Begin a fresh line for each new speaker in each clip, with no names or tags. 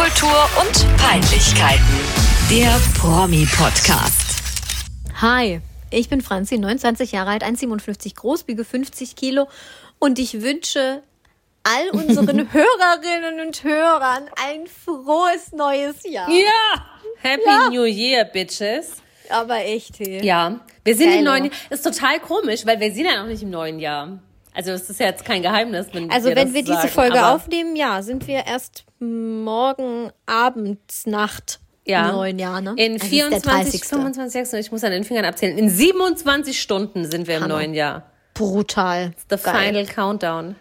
Popkultur und Peinlichkeiten. Der Promi-Podcast.
Hi, ich bin Franzi, 29 Jahre alt, 1,57 groß, wiege 50 Kilo und ich wünsche all unseren Hörerinnen und Hörern ein frohes neues Jahr.
Ja! Happy
Ja.
New Year, Bitches.
Aber echt, hey.
Ja, wir sind
Geilo.
im neuen Jahr. Ist total komisch, weil wir sind ja noch nicht im neuen Jahr. Also es ist ja jetzt kein Geheimnis, wenn
Also
wir
wenn wir diese
sagen,
Folge
aber
aufnehmen, ja, sind wir erst morgen abends, Nacht
ja,
im neuen Jahr, ne?
In
Also es ist
24,
der 30.
25, 26, ich muss an den Fingern abzählen. In 27 Stunden sind wir im
Hammer.
neuen Jahr.
Brutal.
The
Geil.
final countdown.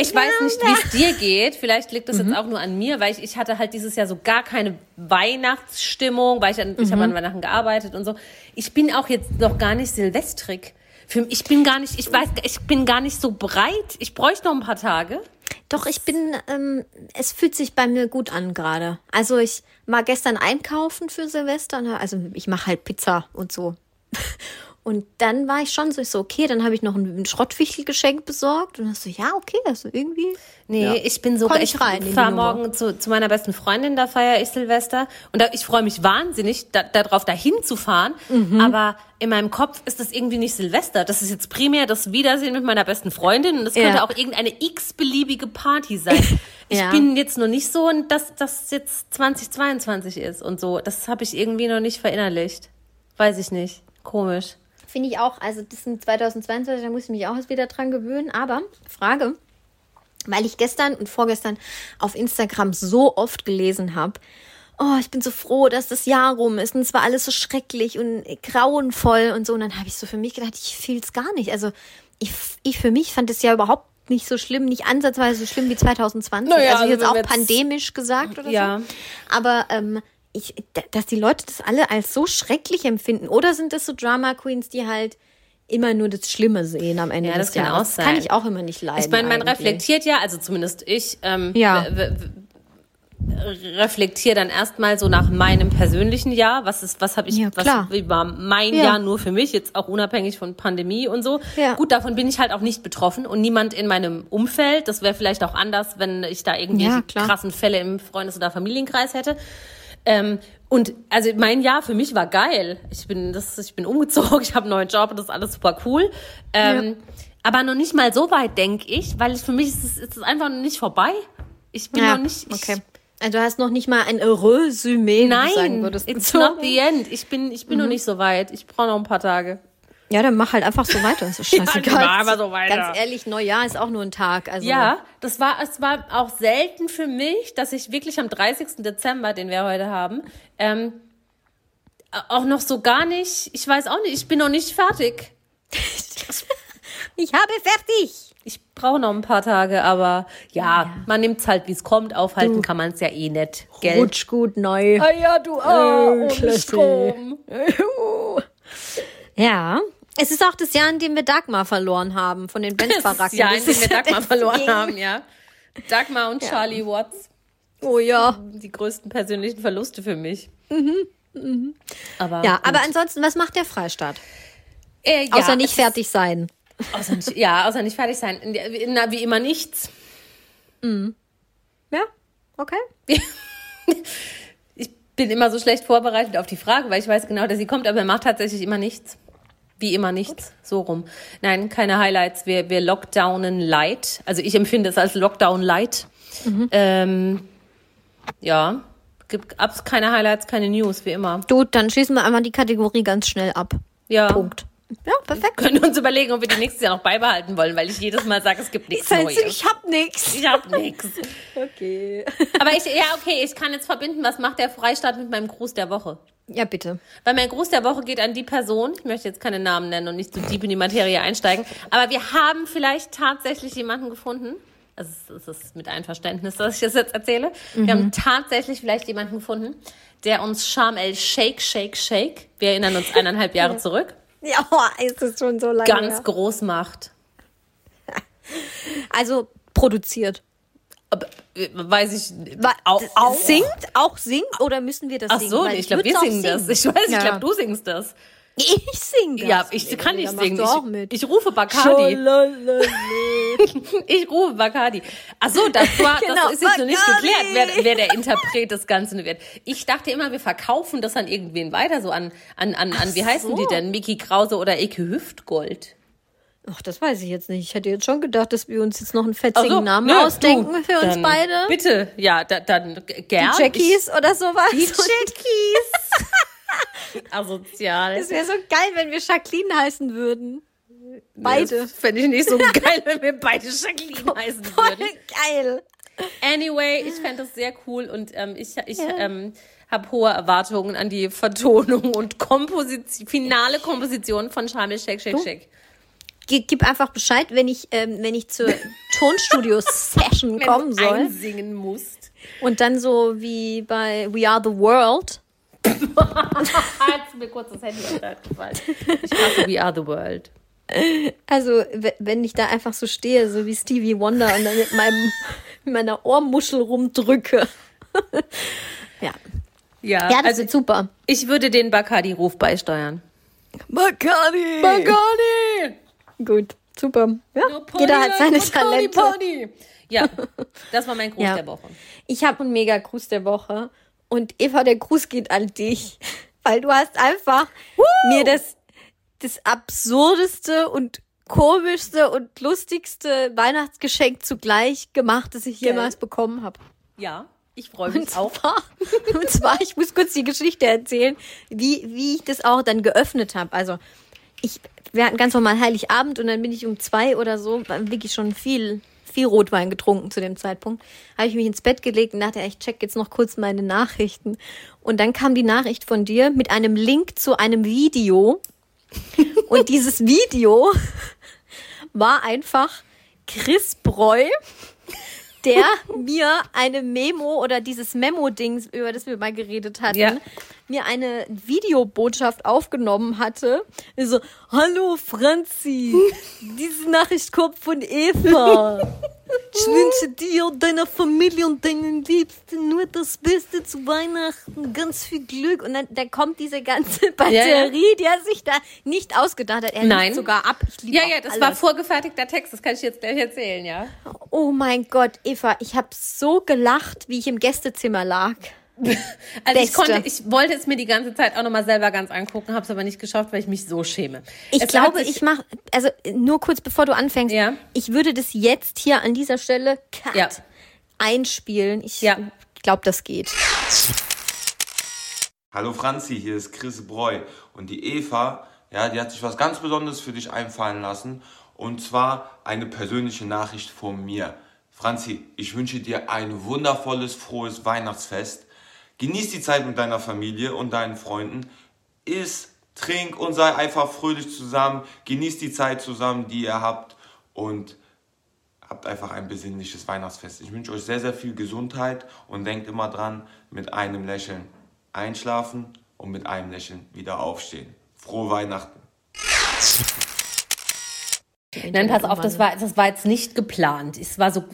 Ich weiß nicht, wie es dir geht. Vielleicht liegt das
Mhm.
jetzt auch nur an mir, weil ich, ich hatte halt dieses Jahr so gar keine Weihnachtsstimmung, weil ich, an, ich
Mhm.
habe an Weihnachten gearbeitet und so. Ich bin auch jetzt noch gar nicht silvestrig. Für, ich bin gar nicht, ich weiß, ich bin gar nicht so breit. Ich bräuchte noch ein paar Tage.
Doch, ich bin, ähm, es fühlt sich bei mir gut an gerade. Also ich war gestern einkaufen für Silvester, also ich mache halt Pizza und so. Und dann war ich schon so, ich so, okay, dann habe ich noch ein Schrottwichtelgeschenk besorgt und dann so, ja, okay, also irgendwie.
Nee,
ja.
ich bin so,
Komm
ich
ich
fahre morgen zu, zu meiner besten Freundin, da feiere ich Silvester. Und da, ich freue mich wahnsinnig, da, darauf dahin zu fahren.
Mhm.
Aber in meinem Kopf ist das irgendwie nicht Silvester. Das ist jetzt primär das Wiedersehen mit meiner besten Freundin. Und das könnte
Ja.
auch irgendeine x-beliebige Party sein. Ich
Ja.
bin jetzt noch nicht so, dass das jetzt 2022 ist und so. Das habe ich irgendwie noch nicht verinnerlicht. Weiß ich nicht. Komisch.
Finde ich auch, also das sind 2022, da muss ich mich auch erst wieder dran gewöhnen. Aber, Frage, weil ich gestern und vorgestern auf Instagram so oft gelesen habe, oh, ich bin so froh, dass das Jahr rum ist und es war alles so schrecklich und grauenvoll und so. Und dann habe ich so für mich gedacht, ich fühle es gar nicht. Also ich, ich für mich fand es ja überhaupt nicht so schlimm, nicht ansatzweise so schlimm wie 2020.
Naja,
also
also
jetzt
wenn
auch
jetzt-
pandemisch gesagt oder
Ja.
so. Aber ähm, ich, dass die Leute das alle als so schrecklich empfinden. Oder sind das so Drama Queens, die halt immer nur das Schlimme sehen am Ende
Ja,
des
das kann
Jahres?
auch
Das kann
sein.
ich auch immer nicht leiden.
Ich meine, man
eigentlich.
reflektiert ja, also zumindest ich, ähm,
Ja.
reflektiere dann erstmal so nach meinem persönlichen Jahr, was ist, was habe ich,
Ja,
was war mein
Ja.
Jahr nur für mich, jetzt auch unabhängig von Pandemie und so.
Ja.
Gut, davon bin ich halt auch nicht betroffen und niemand in meinem Umfeld. Das wäre vielleicht auch anders, wenn ich da
klar.
krassen Fälle im Freundes- oder Familienkreis hätte. Ähm, und also mein Jahr für mich war geil. Ich bin das, ich bin umgezogen, ich habe einen neuen Job und das ist alles super cool. Ähm, Aber noch nicht mal so weit, denke ich, weil es für mich ist es, ist es einfach noch nicht vorbei. Ich bin
Ja,
noch nicht. Ich,
okay. Also du hast noch nicht mal ein Resümee, du sagen
Nein,
würdest.
it's
gezogen.
not the end. Ich bin, ich bin noch nicht so weit. Ich brauche noch ein paar Tage.
Ja, dann mach halt einfach so weiter. Das ist
Ja,
scheißegal.
mach einfach so weiter.
Ganz ehrlich, Neujahr ist auch nur ein Tag. Also
Ja, das war, es war auch selten für mich, dass ich wirklich am 30. Dezember, den wir heute haben, ähm, auch noch so gar nicht, ich weiß auch nicht, ich bin noch nicht fertig.
ich habe fertig.
Ich brauche noch ein paar Tage, aber ja, man nimmt's halt, wie es kommt. Aufhalten kann man es ja eh nicht. Gell?
Rutsch gut neu.
Ah ja, du ohne
Klasse.
Strom.
Ja. Es ist auch das Jahr, in dem wir Dagmar verloren haben von den Benz-Baracken.
ja,
Das
in dem wir Dagmar verloren haben, ja. Dagmar und Charlie Watts,
Oh ja.
die größten persönlichen Verluste für mich. Aber
Ja,
gut.
aber ansonsten, was macht der Freistaat?
äh, ja,
Außer nicht fertig sein.
Außer nicht, ja, außer nicht fertig sein. Na, wie immer nichts.
Ja, okay.
Ich bin immer so schlecht vorbereitet auf die Frage, weil ich weiß genau, dass sie kommt, aber er macht tatsächlich immer nichts. Wie immer nichts. So rum. Nein, keine Highlights. Wir, wir lockdownen light. Also ich empfinde es als Lockdown light. Ähm, ja. Gibt abs keine Highlights, keine News, wie immer.
Gut, dann schließen wir einmal die Kategorie ganz schnell ab.
Ja.
Punkt. Ja, perfekt.
Können uns überlegen, ob wir die nächstes Jahr noch beibehalten wollen, weil ich jedes Mal sage, es gibt nichts Neues.
ich hab nix.
Ich hab nichts.
Okay.
Aber ich, ja, okay, ich kann jetzt verbinden, was macht der Freistaat mit meinem Gruß der Woche?
Ja, bitte.
Weil mein Gruß der Woche geht an die Person, ich möchte jetzt keine Namen nennen und nicht zu deep in die Materie einsteigen, aber wir haben vielleicht tatsächlich jemanden gefunden, also es ist mit Einverständnis, dass ich das jetzt erzähle, wir haben tatsächlich vielleicht jemanden gefunden, der uns Charm El Shake, Shake, Shake, wir erinnern uns eineinhalb Jahre zurück,
Ja, oh, ist es schon so lange.
ganz
her.
groß macht.
Also produziert.
Äh, weiß ich, auch, auch.
Singt, auch singt oder müssen wir das
Ach
singen?
so,
Weil
ich glaube, wir singen das. Ich weiß, ich
Ja.
glaube, du singst das.
Ich sing das.
Ja, ich kann nicht singen. Ich, ich rufe Bacardi. Ich rufe Bacardi. Ach so, das, war,
Genau,
das ist jetzt noch nicht geklärt, wer, wer der Interpret des Ganzen wird. Ich dachte immer, wir verkaufen das an irgendwen weiter, so an, an, an, an wie heißen
so.
die denn? Mickey Krause oder Eke Hüftgold.
Ach, das weiß ich jetzt nicht. Ich hätte jetzt schon gedacht, dass wir uns jetzt noch einen fetzigen
so,
Namen
nö,
ausdenken
du,
für uns beide.
Bitte, ja, da, dann gern.
Die Jackies oder sowas.
Die Jackies. Asozial.
Es wäre so geil, wenn wir Jacqueline heißen würden. Beide.
Das fände ich nicht so geil, wenn wir beide Jacqueline heißen
Voll
würden.
geil.
Anyway, ich fände das sehr cool und ähm, ich, ich ähm, habe hohe Erwartungen an die Vertonung und Komposition, finale Komposition von Charmel Shake Shake Shake.
Gib einfach Bescheid, wenn ich, ähm, wenn ich zur Tonstudio-Session
Wenn
kommen
du
soll.
einsingen musst.
Und dann so wie bei We Are the World.
Hat mir kurz das Handy gefallen. Ich hasse We Are the World.
Also, wenn ich da einfach so stehe, so wie Stevie Wonder und dann mit meinem, meiner Ohrmuschel rumdrücke. ja.
Ja,
Ja, das
also
super.
ich würde den Bacardi-Ruf beisteuern.
Bacardi!
Bacardi!
Gut, super. Ja, jeder hat seine Talente.
Ja, das war mein Gruß
Ja.
der Woche.
Ich habe einen mega Gruß der Woche. Und Eva, der Gruß geht an dich. Weil du hast einfach mir das, das absurdeste und komischste und lustigste Weihnachtsgeschenk zugleich gemacht, das ich jemals bekommen habe.
Ja, ich freue mich
Und
auch.
zwar, und zwar, ich muss kurz die Geschichte erzählen, wie, wie ich das auch dann geöffnet habe. Also, ich, wir hatten ganz normal Heiligabend und dann bin ich um zwei oder so, wirklich schon viel, viel Rotwein getrunken zu dem Zeitpunkt. Habe ich mich ins Bett gelegt und dachte, ich check jetzt noch kurz meine Nachrichten. Und dann kam die Nachricht von dir mit einem Link zu einem Video. Und dieses Video war einfach Chris Breu, der mir eine Memo oder dieses Memo-Ding, über das wir mal geredet hatten,
Ja.
Mir eine Videobotschaft aufgenommen hatte. So, hallo Franzi, diese Nachricht kommt von Eva. Ich wünsche dir und deiner Familie und deinen Liebsten nur das Beste zu Weihnachten, ganz viel Glück. Und dann, dann kommt diese ganze Batterie, die er sich da nicht ausgedacht hat. Er
Nein.
sogar ab.
Ja, ja, das
alles.
war vorgefertigter Text, das kann ich jetzt gleich erzählen, ja.
Oh mein Gott, Eva, ich habe so gelacht, wie ich im Gästezimmer lag.
Also ich konnte, ich wollte es mir die ganze Zeit auch nochmal selber ganz angucken, habe es aber nicht geschafft, weil ich mich so schäme.
Ich
Es
glaube, ich mache, also nur kurz bevor du anfängst,
Ja.
ich würde das jetzt hier an dieser Stelle cut
Ja.
einspielen. Ich
Ja.
glaube, das geht.
Hallo Franzi, hier ist Chris Breu und die Eva, ja, die hat sich was ganz Besonderes für dich einfallen lassen und zwar eine persönliche Nachricht von mir. Franzi, ich wünsche dir ein wundervolles, frohes Weihnachtsfest. Genieß die Zeit mit deiner Familie und deinen Freunden. Iss, trink und sei einfach fröhlich zusammen. Genieß die Zeit zusammen, die ihr habt und habt einfach ein besinnliches Weihnachtsfest. Ich wünsche euch sehr, sehr viel Gesundheit und denkt immer dran, mit einem Lächeln einschlafen und mit einem Lächeln wieder aufstehen. Frohe Weihnachten.
Nein, pass auf, das war, das war jetzt nicht geplant. Es war so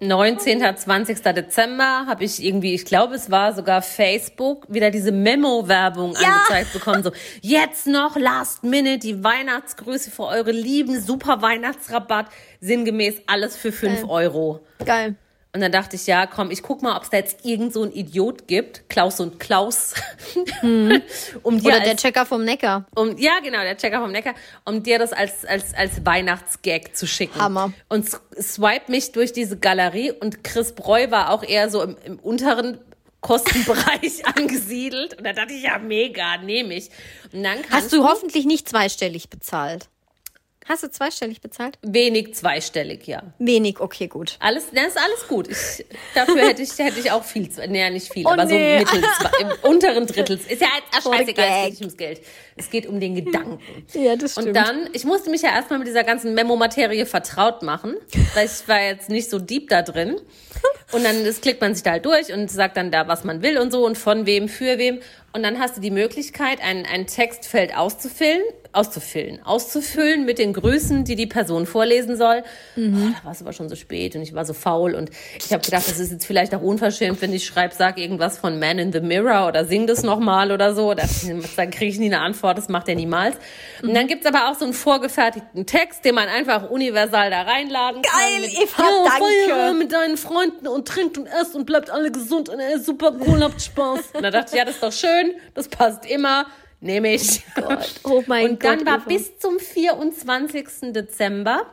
19., 20. Dezember habe ich irgendwie, ich glaube, es war sogar Facebook, wieder diese Memo-Werbung angezeigt bekommen. So, jetzt noch Last Minute, die Weihnachtsgrüße für eure Lieben, super Weihnachtsrabatt, sinngemäß alles für 5 Euro.
Geil.
Und dann dachte ich, ja, komm, ich guck mal, ob es da jetzt irgend so ein Idiot gibt, Klaus und Klaus, um dir
Oder der
als,
Checker vom Neckar.
um, ja, genau, der Checker vom Neckar, um dir das als, als, als Weihnachtsgag zu schicken.
Hammer.
Und swipe mich durch diese Galerie und Chris Breu war auch eher so im, im unteren Kostenbereich angesiedelt. Und da dachte ich, ja, mega, nehme ich. Und dann
Hast du hoffentlich nicht zweistellig bezahlt? Hast du zweistellig bezahlt?
wenig zweistellig, ja.
Wenig, okay, gut.
Alles, das ist alles gut. Ich, dafür hätte ich, hätte ich auch viel, nee, nicht viel,
Oh,
aber
nee.
so mittel, im unteren Drittel. Ist ja
the
scheißegal, es geht nicht ums Geld. Es geht um den Gedanken.
Ja, das
Und
stimmt.
dann, ich musste mich ja erstmal mit dieser ganzen Memo-Materie vertraut machen, weil ich war jetzt nicht so deep da drin. Und dann das klickt man sich da halt durch und sagt dann da, was man will und so und von wem, für wem. Und dann hast du die Möglichkeit, ein, ein Textfeld auszufüllen, auszufüllen, auszufüllen mit den Grüßen, die die Person vorlesen soll.
Mhm.
Oh, da war es aber schon so spät und ich war so faul und ich habe gedacht, das ist jetzt vielleicht auch unverschämt, wenn ich schreibe, sag irgendwas von Man in the Mirror oder sing das nochmal oder so. Das, dann kriege ich nie eine Antwort, das macht er niemals. Und dann gibt's aber auch so einen vorgefertigten Text, den man einfach universal da reinladen kann.
Geil,
mit,
Eva,
ja,
danke.
Feier mit deinen Freunden und trinkt und esst und bleibt alle gesund und ey, super cool, habt Spaß. Und da dachte ich, ja, das ist doch schön, das passt immer, nehme ich.
Oh mein
und dann
Gott,
war
Eva.
bis zum 24. Dezember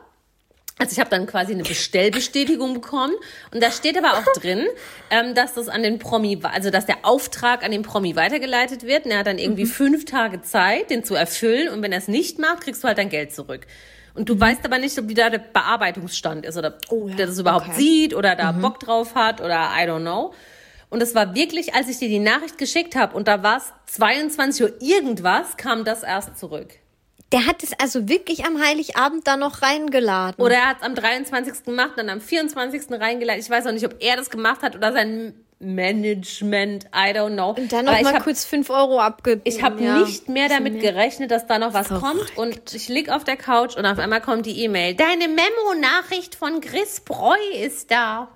also ich habe dann quasi eine Bestellbestätigung bekommen und da steht aber auch drin, ähm, dass das an den Promi, also dass der Auftrag an den Promi weitergeleitet wird. Und er hat dann irgendwie fünf Tage Zeit, den zu erfüllen und wenn er es nicht macht, kriegst du halt dein Geld zurück. Und du weißt aber nicht, ob wie da der Bearbeitungsstand ist oder
Oh ja,
der das überhaupt
okay.
sieht oder da Bock drauf hat oder I don't know. Und es war wirklich, als ich dir die Nachricht geschickt habe und da war es 22 Uhr irgendwas, kam das erst zurück.
Der hat es also wirklich am Heiligabend da noch reingeladen.
Oder er hat es am 23. gemacht, dann am 24. reingeleitet. Ich weiß auch nicht, ob er das gemacht hat oder sein Management. I don't know.
Und dann noch mal
hab-
kurz 5 Euro abge...
Ich habe
ja,
nicht mehr damit gerechnet, dass da noch was kommt. Und ich lieg auf der Couch und auf einmal kommt die E-Mail. Deine Memo-Nachricht von Chris Breu ist da.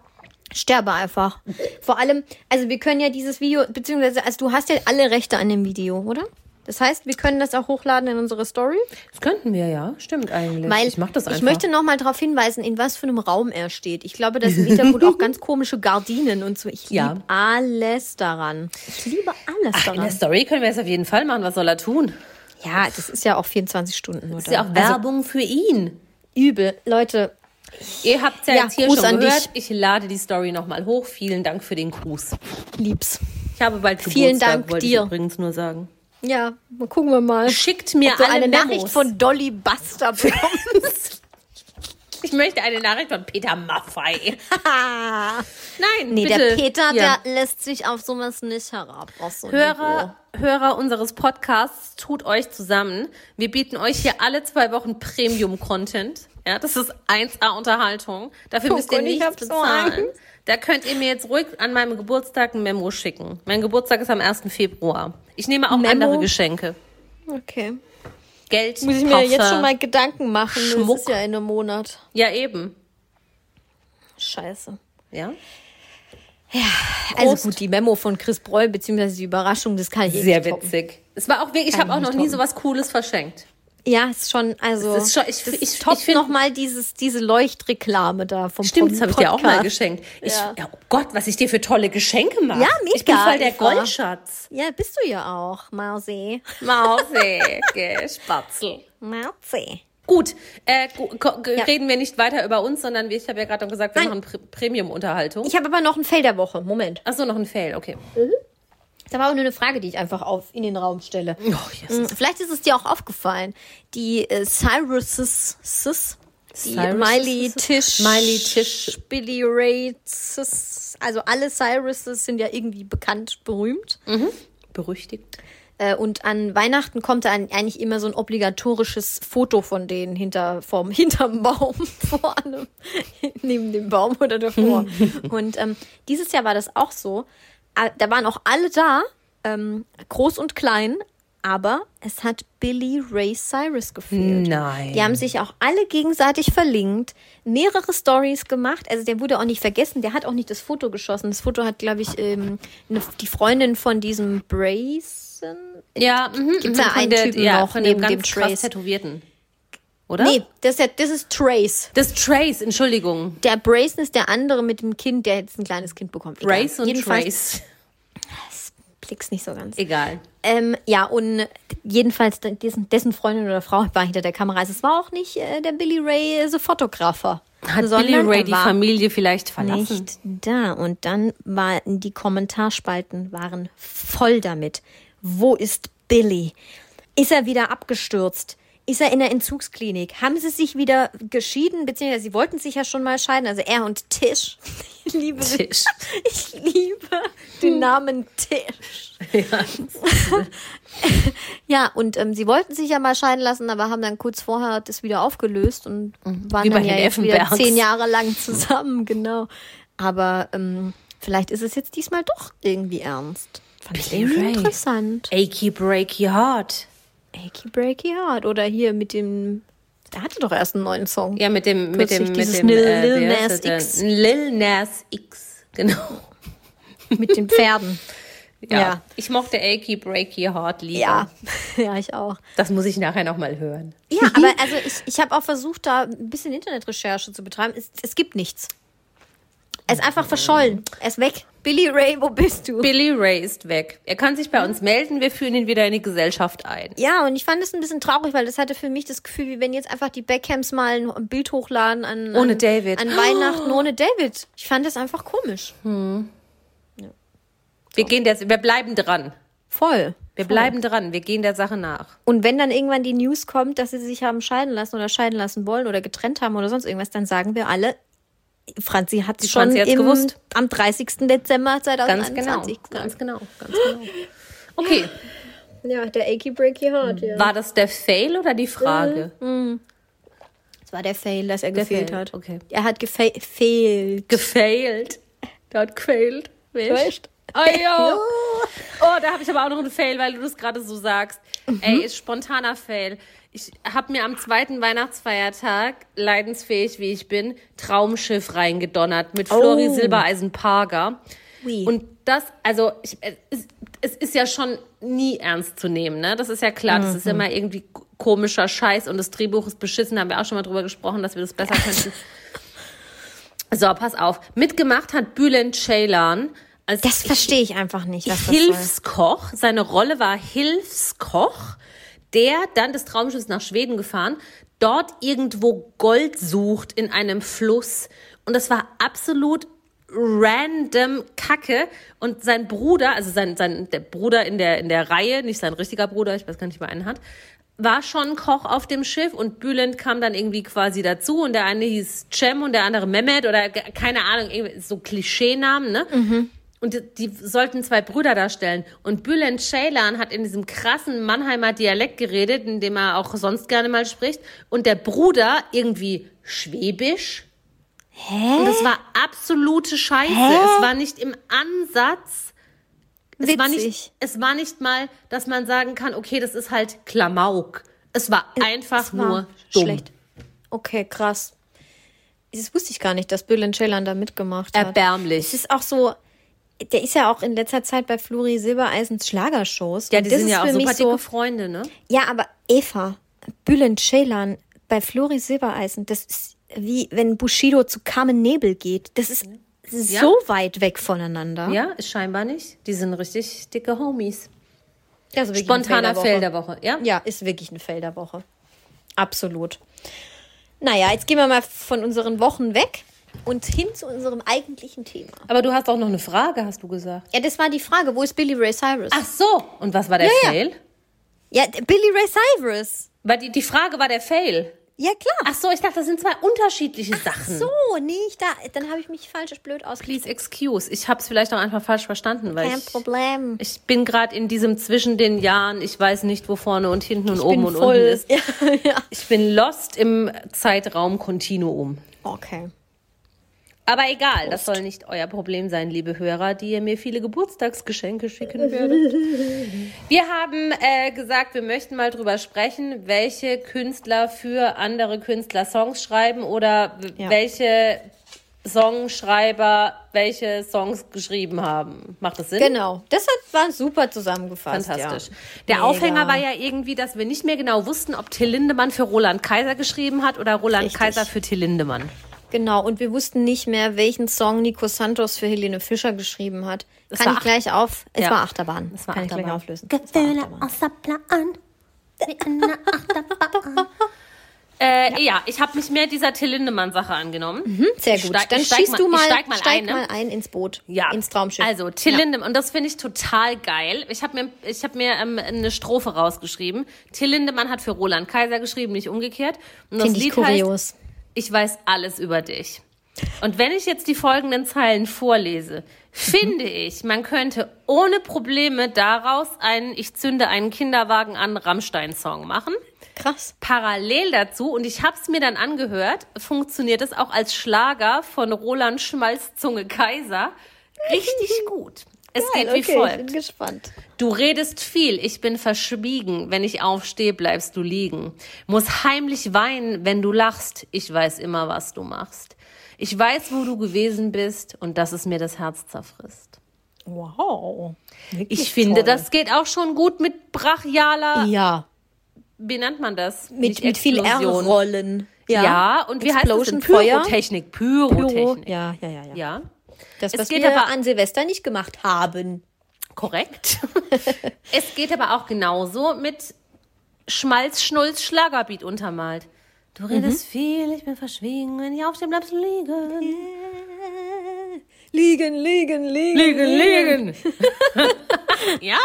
Sterbe einfach. Vor allem, also wir können ja dieses Video, beziehungsweise, also du hast ja alle Rechte an dem Video, oder? Das heißt, wir können das auch hochladen in unsere Story.
Das könnten wir ja. Stimmt eigentlich.
Weil
ich mach das einfach.
Ich möchte noch mal darauf hinweisen, in was für einem Raum er steht. Ich glaube, das sind im Hintergrund auch ganz komische Gardinen und so. Ich
Ja.
liebe alles daran. Ich liebe alles
Ach, in der
daran.
Story können wir es auf jeden Fall machen. Was soll er tun?
Ja, das ist ja auch 24 Stunden
Das ist ja auch Werbung für ihn.
Also, übel. Leute,
Ihr habt ja,
Ja,
jetzt hier
Gruß
schon gehört. Ich lade die Story nochmal hoch. Vielen Dank für den Gruß.
lieb's.
Ich habe bald
Vielen
Geburtstag,
Dank
wollte
dir.
ich übrigens nur sagen.
Ja, gucken wir mal.
Schickt mir
eine
Memos.
Nachricht von Dolly Buster bekommst.
Ich möchte eine Nachricht von Peter Maffei. Nein,
nee,
bitte.
der Peter,
Hier.
der lässt sich auf sowas nicht herab. So
Hörer, Hörer unseres Podcasts, tut euch zusammen. Wir bieten euch hier alle zwei Wochen Premium-Content. Ja, das ist 1A-Unterhaltung. Dafür
Oh
müsst ihr nichts bezahlen. Da könnt ihr mir jetzt ruhig an meinem Geburtstag ein Memo schicken. Mein Geburtstag ist am 1. Februar. Ich nehme auch
Memo?
andere Geschenke.
Okay.
Geld,
Muss ich mir
Parfum.
jetzt schon mal Gedanken machen.
Schmuck.
Das ist ja in einem Monat.
Ja, eben.
Scheiße.
Ja.
Also
Prost.
gut, die Memo von Chris Broll, beziehungsweise die Überraschung, das kann ich eh
Sehr
nicht
witzig. Es war auch wirklich, ich habe auch noch nie so was Cooles verschenkt.
Ja, ist schon, also.
Das ist schon- ich- ich-
toppt
ich find-
noch mal dieses, diese Leuchtreklame da vom
Stimmt, das habe ich dir auch mal geschenkt. Ich,
Ja.
ja. oh Gott, was ich dir für tolle Geschenke mache.
Ja,
Ich bin
mega,
voll der. Goldschatz.
Ja, bist du ja auch, Mausi.
Mausi, Spatzel.
Mausi.
Gut, äh,
Ja.
reden wir nicht weiter über uns, sondern ich habe ja gerade gesagt, wir
Nein.
machen Pr Premium-Unterhaltung.
Ich habe aber noch ein Fail der Woche. Moment.
Ach so, noch ein Fail, okay.
Da war auch nur eine Frage, die ich einfach auf in den Raum stelle.
Oh, yes.
Mm, Vielleicht ist es dir auch aufgefallen. Die äh, Cyruses, Sis, die? Miley Tisch,
Miley Tisch.
Billy Ray, Sis, also alle Cyruses sind ja irgendwie bekannt, berühmt.
Berüchtigt.
Äh, und an Weihnachten kommt dann eigentlich immer so ein obligatorisches Foto von denen hinter, vom, hinterm Baum, vor allem, neben dem Baum oder davor. und ähm, dieses Jahr war das auch so. Ah, Da waren auch alle da, ähm, groß und klein, aber es hat Billy Ray Cyrus gefehlt.
Nein.
Die haben sich auch alle gegenseitig verlinkt, mehrere Stories gemacht. Also der wurde auch nicht vergessen, der hat auch nicht das Foto geschossen. Das Foto hat, glaube ich, ähm, eine, die Freundin von diesem Brayson.
Ja, mhm,
Gibt's
mhm,
da einen
der,
Typen
ja,
noch neben
dem
dem Trace?
Tätowierten. Oder?
Nee, das ist, das ist Trace.
Das Trace, Entschuldigung.
Der Brayson ist der andere mit dem Kind, der jetzt ein kleines Kind bekommt. Egal.
Race und
jedenfalls,
Trace.
Blick's nicht so ganz.
Egal.
Ähm, ja, und jedenfalls dessen, dessen Freundin oder Frau war hinter der Kamera. Also es war auch nicht äh, der Billy Ray, äh, so Fotografer.
Hat
sondern
Billy Ray die Familie vielleicht verlassen?
Nicht da. Und dann waren die Kommentarspalten waren voll damit. Wo ist Billy? Ist er wieder abgestürzt? Ist er in der Entzugsklinik? Haben sie sich wieder geschieden? Beziehungsweise sie wollten sich ja schon mal scheiden. Also er und Tisch. Ich liebe,
Tisch.
Ich liebe den Namen Tisch. Ja, und ähm, sie wollten sich ja mal scheiden lassen, aber haben dann kurz vorher das wieder aufgelöst und waren
Wie
dann ja jetzt wieder zehn Jahre lang zusammen, genau. Aber ähm, vielleicht ist es jetzt diesmal doch irgendwie ernst. Fand ich
Billy
interessant.
Achy Breaky Heart.
Achy Breaky Heart. Oder hier mit dem. Der hatte doch erst einen neuen Song.
Ja, mit dem, mit
Kürzlich
dem, mit
dieses
dem,
Lil-
äh,
Lil Nas? X.
Lil Nas X, genau.
Mit den Pferden.
Ja.
Ja.
Ich mochte Achy Breaky Heart lieber.
Ja, ja, ich auch.
Das muss ich nachher nochmal hören.
Ja, aber also ich, ich habe auch versucht, da ein bisschen Internetrecherche zu betreiben. Es, es gibt nichts. Er ist einfach verschollen. Er ist weg. Billy Ray, wo bist du?
Billy Ray ist weg. Er kann sich bei uns melden, wir führen ihn wieder in die Gesellschaft ein.
Ja, und ich fand es ein bisschen traurig, weil das hatte für mich das Gefühl, wie wenn jetzt einfach die Beckhams mal ein Bild hochladen an,
Ohne
an,
David.
an Weihnachten ohne David. Ich fand das einfach komisch.
Wir gehen der, wir bleiben dran.
Voll.
Wir bleiben dran. Wir gehen der Sache nach.
Und wenn dann irgendwann die News kommt, dass sie sich haben scheiden lassen oder scheiden lassen wollen oder getrennt haben oder sonst irgendwas, dann sagen wir alle, Franzi hat es schon
Franzi
im,
gewusst.
am 30. Dezember
Ganz genau.
2021 gesagt.
Ganz genau. Ganz genau. Okay.
Ja, der Achy Breaky Heart, ja.
War das der Fail oder die Frage?
Das war der Fail, dass er gefehlt
Fail,
hat.
okay.
Er hat gefehlt.
Gefailt. Der hat gefailt.
Weißt?
Oh, ja. oh, da habe ich aber auch noch einen Fail, weil du das gerade so sagst. Ey, ist spontaner Fail. Ich habe mir am zweiten Weihnachtsfeiertag, leidensfähig wie ich bin, Traumschiff reingedonnert mit Flori
Oh.
Silbereisen Parger.
Ui.
Und das, also, ich, es, es ist ja schon nie ernst zu nehmen, ne? Das ist ja klar, das ist immer irgendwie komischer Scheiß und das Drehbuch ist beschissen, da haben wir auch schon mal drüber gesprochen, dass wir das besser könnten. So, pass auf. Mitgemacht hat Bülent Ceylan als
Das verstehe ich einfach nicht, was.
Hilfskoch. Seine Rolle war Hilfskoch, der dann des Traumschiffs nach Schweden gefahren, dort irgendwo Gold sucht in einem Fluss. Und das war absolut random Kacke. Und sein Bruder, also sein, sein, der Bruder in der, in der Reihe, nicht sein richtiger Bruder, ich weiß gar nicht, wer einen hat, war schon Koch auf dem Schiff und Bülent kam dann irgendwie quasi dazu und der eine hieß Cem und der andere Mehmet oder keine Ahnung, so Klischeenamen, ne? Und die, die sollten zwei Brüder darstellen. Und Bülent Ceylan hat in diesem krassen Mannheimer Dialekt geredet, in dem er auch sonst gerne mal spricht. Und der Bruder irgendwie Schwäbisch. Hä? Und das war absolute Scheiße. Es war nicht im Ansatz. Es war, nicht,
Witzig.
es war nicht mal, dass man sagen kann, okay, das ist halt Klamauk. Es war einfach
Es war
nur dumm.
schlecht. Okay, krass. Das wusste ich gar nicht, dass Bülent Ceylan da mitgemacht hat.
Erbärmlich.
Es ist auch so, der ist ja auch in letzter Zeit bei Flori Silbereisens Schlagershows.
Ja, die
das
sind
ist
ja auch super dicke
so,
Freunde, ne?
Ja, aber Eva, Bülent Ceylan bei Flori Silbereisen, das ist wie wenn Bushido zu Carmen Nebel geht. Das ist
Ja.
so weit weg voneinander.
Ja, ist scheinbar nicht. Die sind richtig dicke Homies.
Also
Spontaner
Fail der
Woche, ja?
Ja, ist wirklich eine Felderwoche. Absolut. Naja, jetzt gehen wir mal von unseren Wochen weg und hin zu unserem eigentlichen Thema.
Aber du hast auch noch eine Frage, hast du gesagt.
Ja, das war die Frage, wo ist Billy Ray Cyrus?
Ach so. Und was war der
Ja, ja.
Fail?
Ja, Billy Ray Cyrus.
Weil die, die Frage war der Fail.
Ja, klar.
Ach so, ich dachte, das sind zwei unterschiedliche Sachen.
so, nee, ich da, dann habe ich mich falsch blöd ausgedrückt.
Please excuse. Ich habe es vielleicht auch einfach falsch verstanden, weil
Kein
ich,
Problem.
ich bin gerade in diesem zwischen den Jahren. Ich weiß nicht, wo vorne und hinten und oben
bin
und
voll.
unten ist.
Ja, ja.
Ich bin lost im Zeitraum-Kontinuum.
Okay.
Aber egal, das soll nicht euer Problem sein, liebe Hörer, die ihr mir viele Geburtstagsgeschenke schicken werdet. Wir haben äh, gesagt, wir möchten mal drüber sprechen, welche Künstler für andere Künstler Songs schreiben oder
Ja.
welche Songschreiber welche Songs geschrieben haben. Macht das Sinn?
Genau. Das hat, war super zusammengefasst.
Fantastisch.
Ja.
Der
Mega.
Aufhänger war ja irgendwie, dass wir nicht mehr genau wussten, ob Till Lindemann für Roland Kaiser geschrieben hat oder Roland
Richtig.
Kaiser für Till Lindemann.
Genau, und wir wussten nicht mehr, welchen Song Nico Santos für Helene Fischer geschrieben hat.
Es
Kann ich gleich auf. Es
Ja.
war Achterbahn.
Es war
Kann ich
Achterbahn.
gleich auflösen.
Gefühle außer Plan. Achterbahn. Äh, ja. ich habe mich mehr dieser Till Lindemann-Sache angenommen.
Hm, Sehr
Ich
gut.
steig-
Dann
ich steig
schießt
mal-
du
ich
mal,
steig mal ein, ne?
mal ein ins Boot.
Ja.
Ins Traumschiff.
Also, Till
ja.
Lindemann, und das finde ich total geil. Ich habe mir, ich hab mir ähm, eine Strophe rausgeschrieben. Till Lindemann hat für Roland Kaiser geschrieben, nicht umgekehrt. Und das
Finde ich kurios.
heißt Ich weiß alles über dich. Und wenn ich jetzt die folgenden Zeilen vorlese, finde ich, man könnte ohne Probleme daraus einen Ich zünde einen Kinderwagen an Rammstein-Song machen.
Krass.
Parallel dazu, und ich habe es mir dann angehört, funktioniert es auch als Schlager von Roland Schmalzzunge Kaiser richtig gut. Es
Geil,
geht wie
okay, ich
folgt.
bin gespannt.
Du redest viel, ich bin verschwiegen. Wenn ich aufstehe, bleibst du liegen. Muss heimlich weinen, wenn du lachst. Ich weiß immer, was du machst. Ich weiß, wo du gewesen bist und dass es mir das Herz zerfrisst.
Wow.
Ich finde,
toll.
das geht auch schon gut mit brachialer,
Ja,
wie nennt man das?
mit, mit viel. R-Rollen.
Ja. und wie heißt das denn?
Feuer.
Pyrotechnik.
Pyro.
Pyrotechnik.
Ja, ja, ja, ja.
Ja,
Das,
Es
was
geht
wir
aber-
an Silvester nicht gemacht haben.
korrekt. es geht aber auch genauso mit Schmalz, Schnulz, Schlagerbeat untermalt. Du redest
Mhm.
viel, ich bin verschwiegen, wenn ich aufstehe, bleibst du liegen.
Liegen, liegen, liegen.
liegen. ja?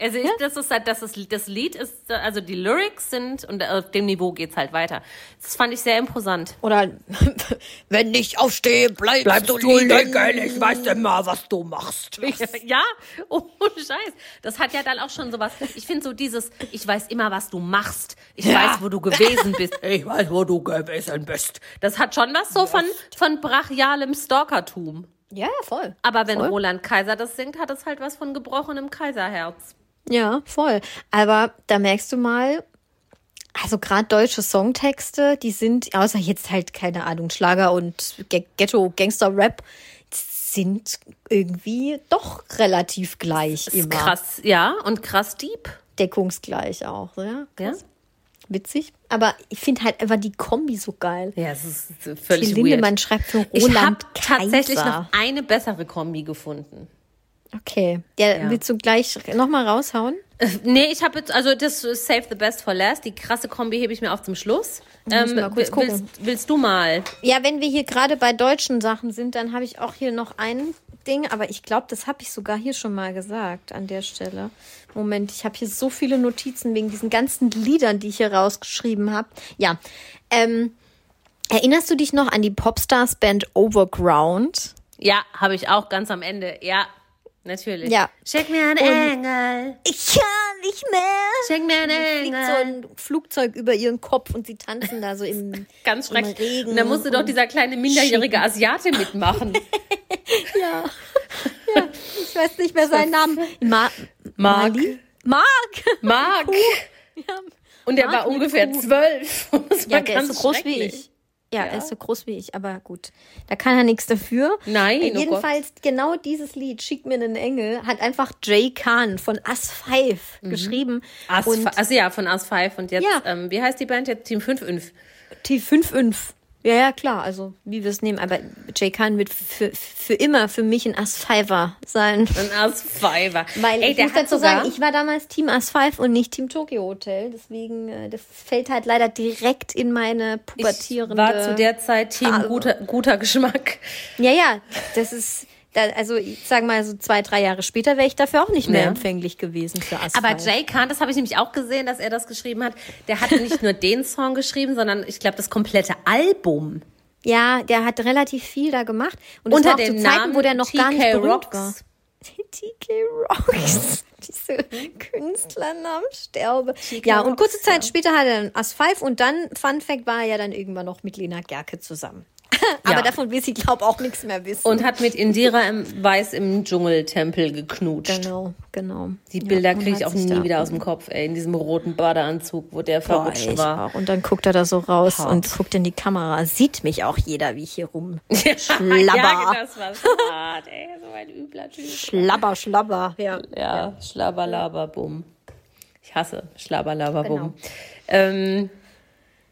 Also ich, das ist halt, das, ist, das Lied ist, also die Lyrics sind, und auf dem Niveau geht's halt weiter. Das fand ich sehr imposant.
Oder wenn ich aufstehe, bleibst, du liegen.
ich weiß immer, was du machst.
Ja, ohne Scheiß. Das hat ja dann auch schon sowas. Ich finde so dieses, ich weiß immer, was du machst. Ich weiß, wo du gewesen bist.
Ich weiß, wo du gewesen bist.
Das hat schon was so von, von brachialem Stalkertum.
Ja, ja, voll.
Aber wenn
Voll.
Roland Kaiser das singt, hat es halt was von gebrochenem Kaiserherz.
Ja, voll. Aber da merkst du mal, also gerade deutsche Songtexte, die sind, außer jetzt halt, keine Ahnung, Schlager und Ge- Ghetto, Gangster-Rap, sind irgendwie doch relativ gleich
Ist
immer.
krass, ja, und krass deep.
Deckungsgleich auch, ja.
Ja,
Witzig. Aber ich finde halt einfach die Kombi so geil.
ja es ist völlig
Till Lindemann
weird.
schreibt für
Ich habe
Roland
tatsächlich noch eine bessere Kombi gefunden.
Okay. Ja,
Ja.
willst du gleich nochmal raushauen?
Äh, Nee, ich habe jetzt, also das Save the Best for Last. Die krasse Kombi hebe ich mir auf zum Schluss. Ähm,
mal kurz gucken.
willst, willst du mal?
Ja, wenn wir hier gerade bei deutschen Sachen sind, dann habe ich auch hier noch ein Ding, aber ich glaube, das habe ich sogar hier schon mal gesagt an der Stelle. Moment, ich habe hier so viele Notizen wegen diesen ganzen Liedern, die ich hier rausgeschrieben habe. Ja, ähm, erinnerst du dich noch an die Popstars-Band Overground?
Ja, habe ich auch ganz am Ende. Ja, natürlich.
Ja.
Schick mir einen Engel.
Ich kann nicht mehr.
Schick mir einen
Fliegt so
Engel.
ein Flugzeug über ihren Kopf und sie tanzen da so im,
Ganz
im
schrecklich.
Regen.
Und da musste doch dieser kleine minderjährige Asiate mitmachen.
Ja. ja, ich weiß nicht mehr seinen Namen. Ma
Mark.
Mali? Mark.
Mark.
Ja.
Und
Mark
war ungefähr zwölf. Das
Ja,
war
ist
ganz
so groß wie ich. Ja, er ist so groß wie ich, aber gut. Da kann er nichts dafür.
Nein,
Äh,
oh
Jedenfalls genau dieses Lied, Schick mir einen Engel, hat einfach Jay Khan von Us 5 geschrieben.
As
und
also ja, von As 5 und jetzt,
Ja.
ähm, wie heißt die Band jetzt? Team 5-5.
T55. Ja, ja, klar, also wie wir es nehmen. Aber Jay Khan wird für, für immer für mich ein Us 5er sein.
Ein As 5er.
Weil
Ey,
ich
der
muss dazu sagen, ich war damals Team Us 5 und nicht Team Tokyo Hotel. Deswegen, äh, das fällt halt leider direkt in meine
ich
pubertierende...
war zu der Zeit Team guter, guter Geschmack.
Ja, ja, das ist, da, also ich sag mal so zwei, drei Jahre später wäre ich dafür auch nicht mehr
Ja.
empfänglich gewesen für Asphalt.
Aber Jay Khan, das habe ich nämlich auch gesehen, dass er das geschrieben hat. Der hat nicht nur den Song geschrieben, sondern ich glaube das komplette Album.
Ja, der hat relativ viel da gemacht. Und das
Unter
war auch
den
zu Zeiten,
Namen
wo der noch gar nicht
TK
berühmt
Rocks.
war. TK Rocks. Diese Künstlernamen sterbe. Ja, und kurze
Rocks,
Zeit später hat er dann As 5 und dann, Fun Fact, war er ja dann irgendwann noch mit Lena Gerke zusammen. Aber
Ja.
davon will sie, glaube auch nichts mehr wissen.
Und hat mit Indira im Weiß im Dschungeltempel geknutscht.
genau, genau.
Die
Ja,
Bilder
und
kriege ich auch nie
da-
wieder aus dem Kopf, ey, in diesem roten Badeanzug, wo der
Boah,
verrutscht war.
auch. Und dann guckt er da so raus
Hart.
und guckt in die Kamera. Sieht mich auch jeder, wie ich hier rum
ja,
schlabber.
das war hart, ey, so ein übler Typ.
Schlabber, schlabber. Ja.
Ja, Schlabberlaberbum. Ich hasse Schlabberlaberbum.
Genau.
Ähm,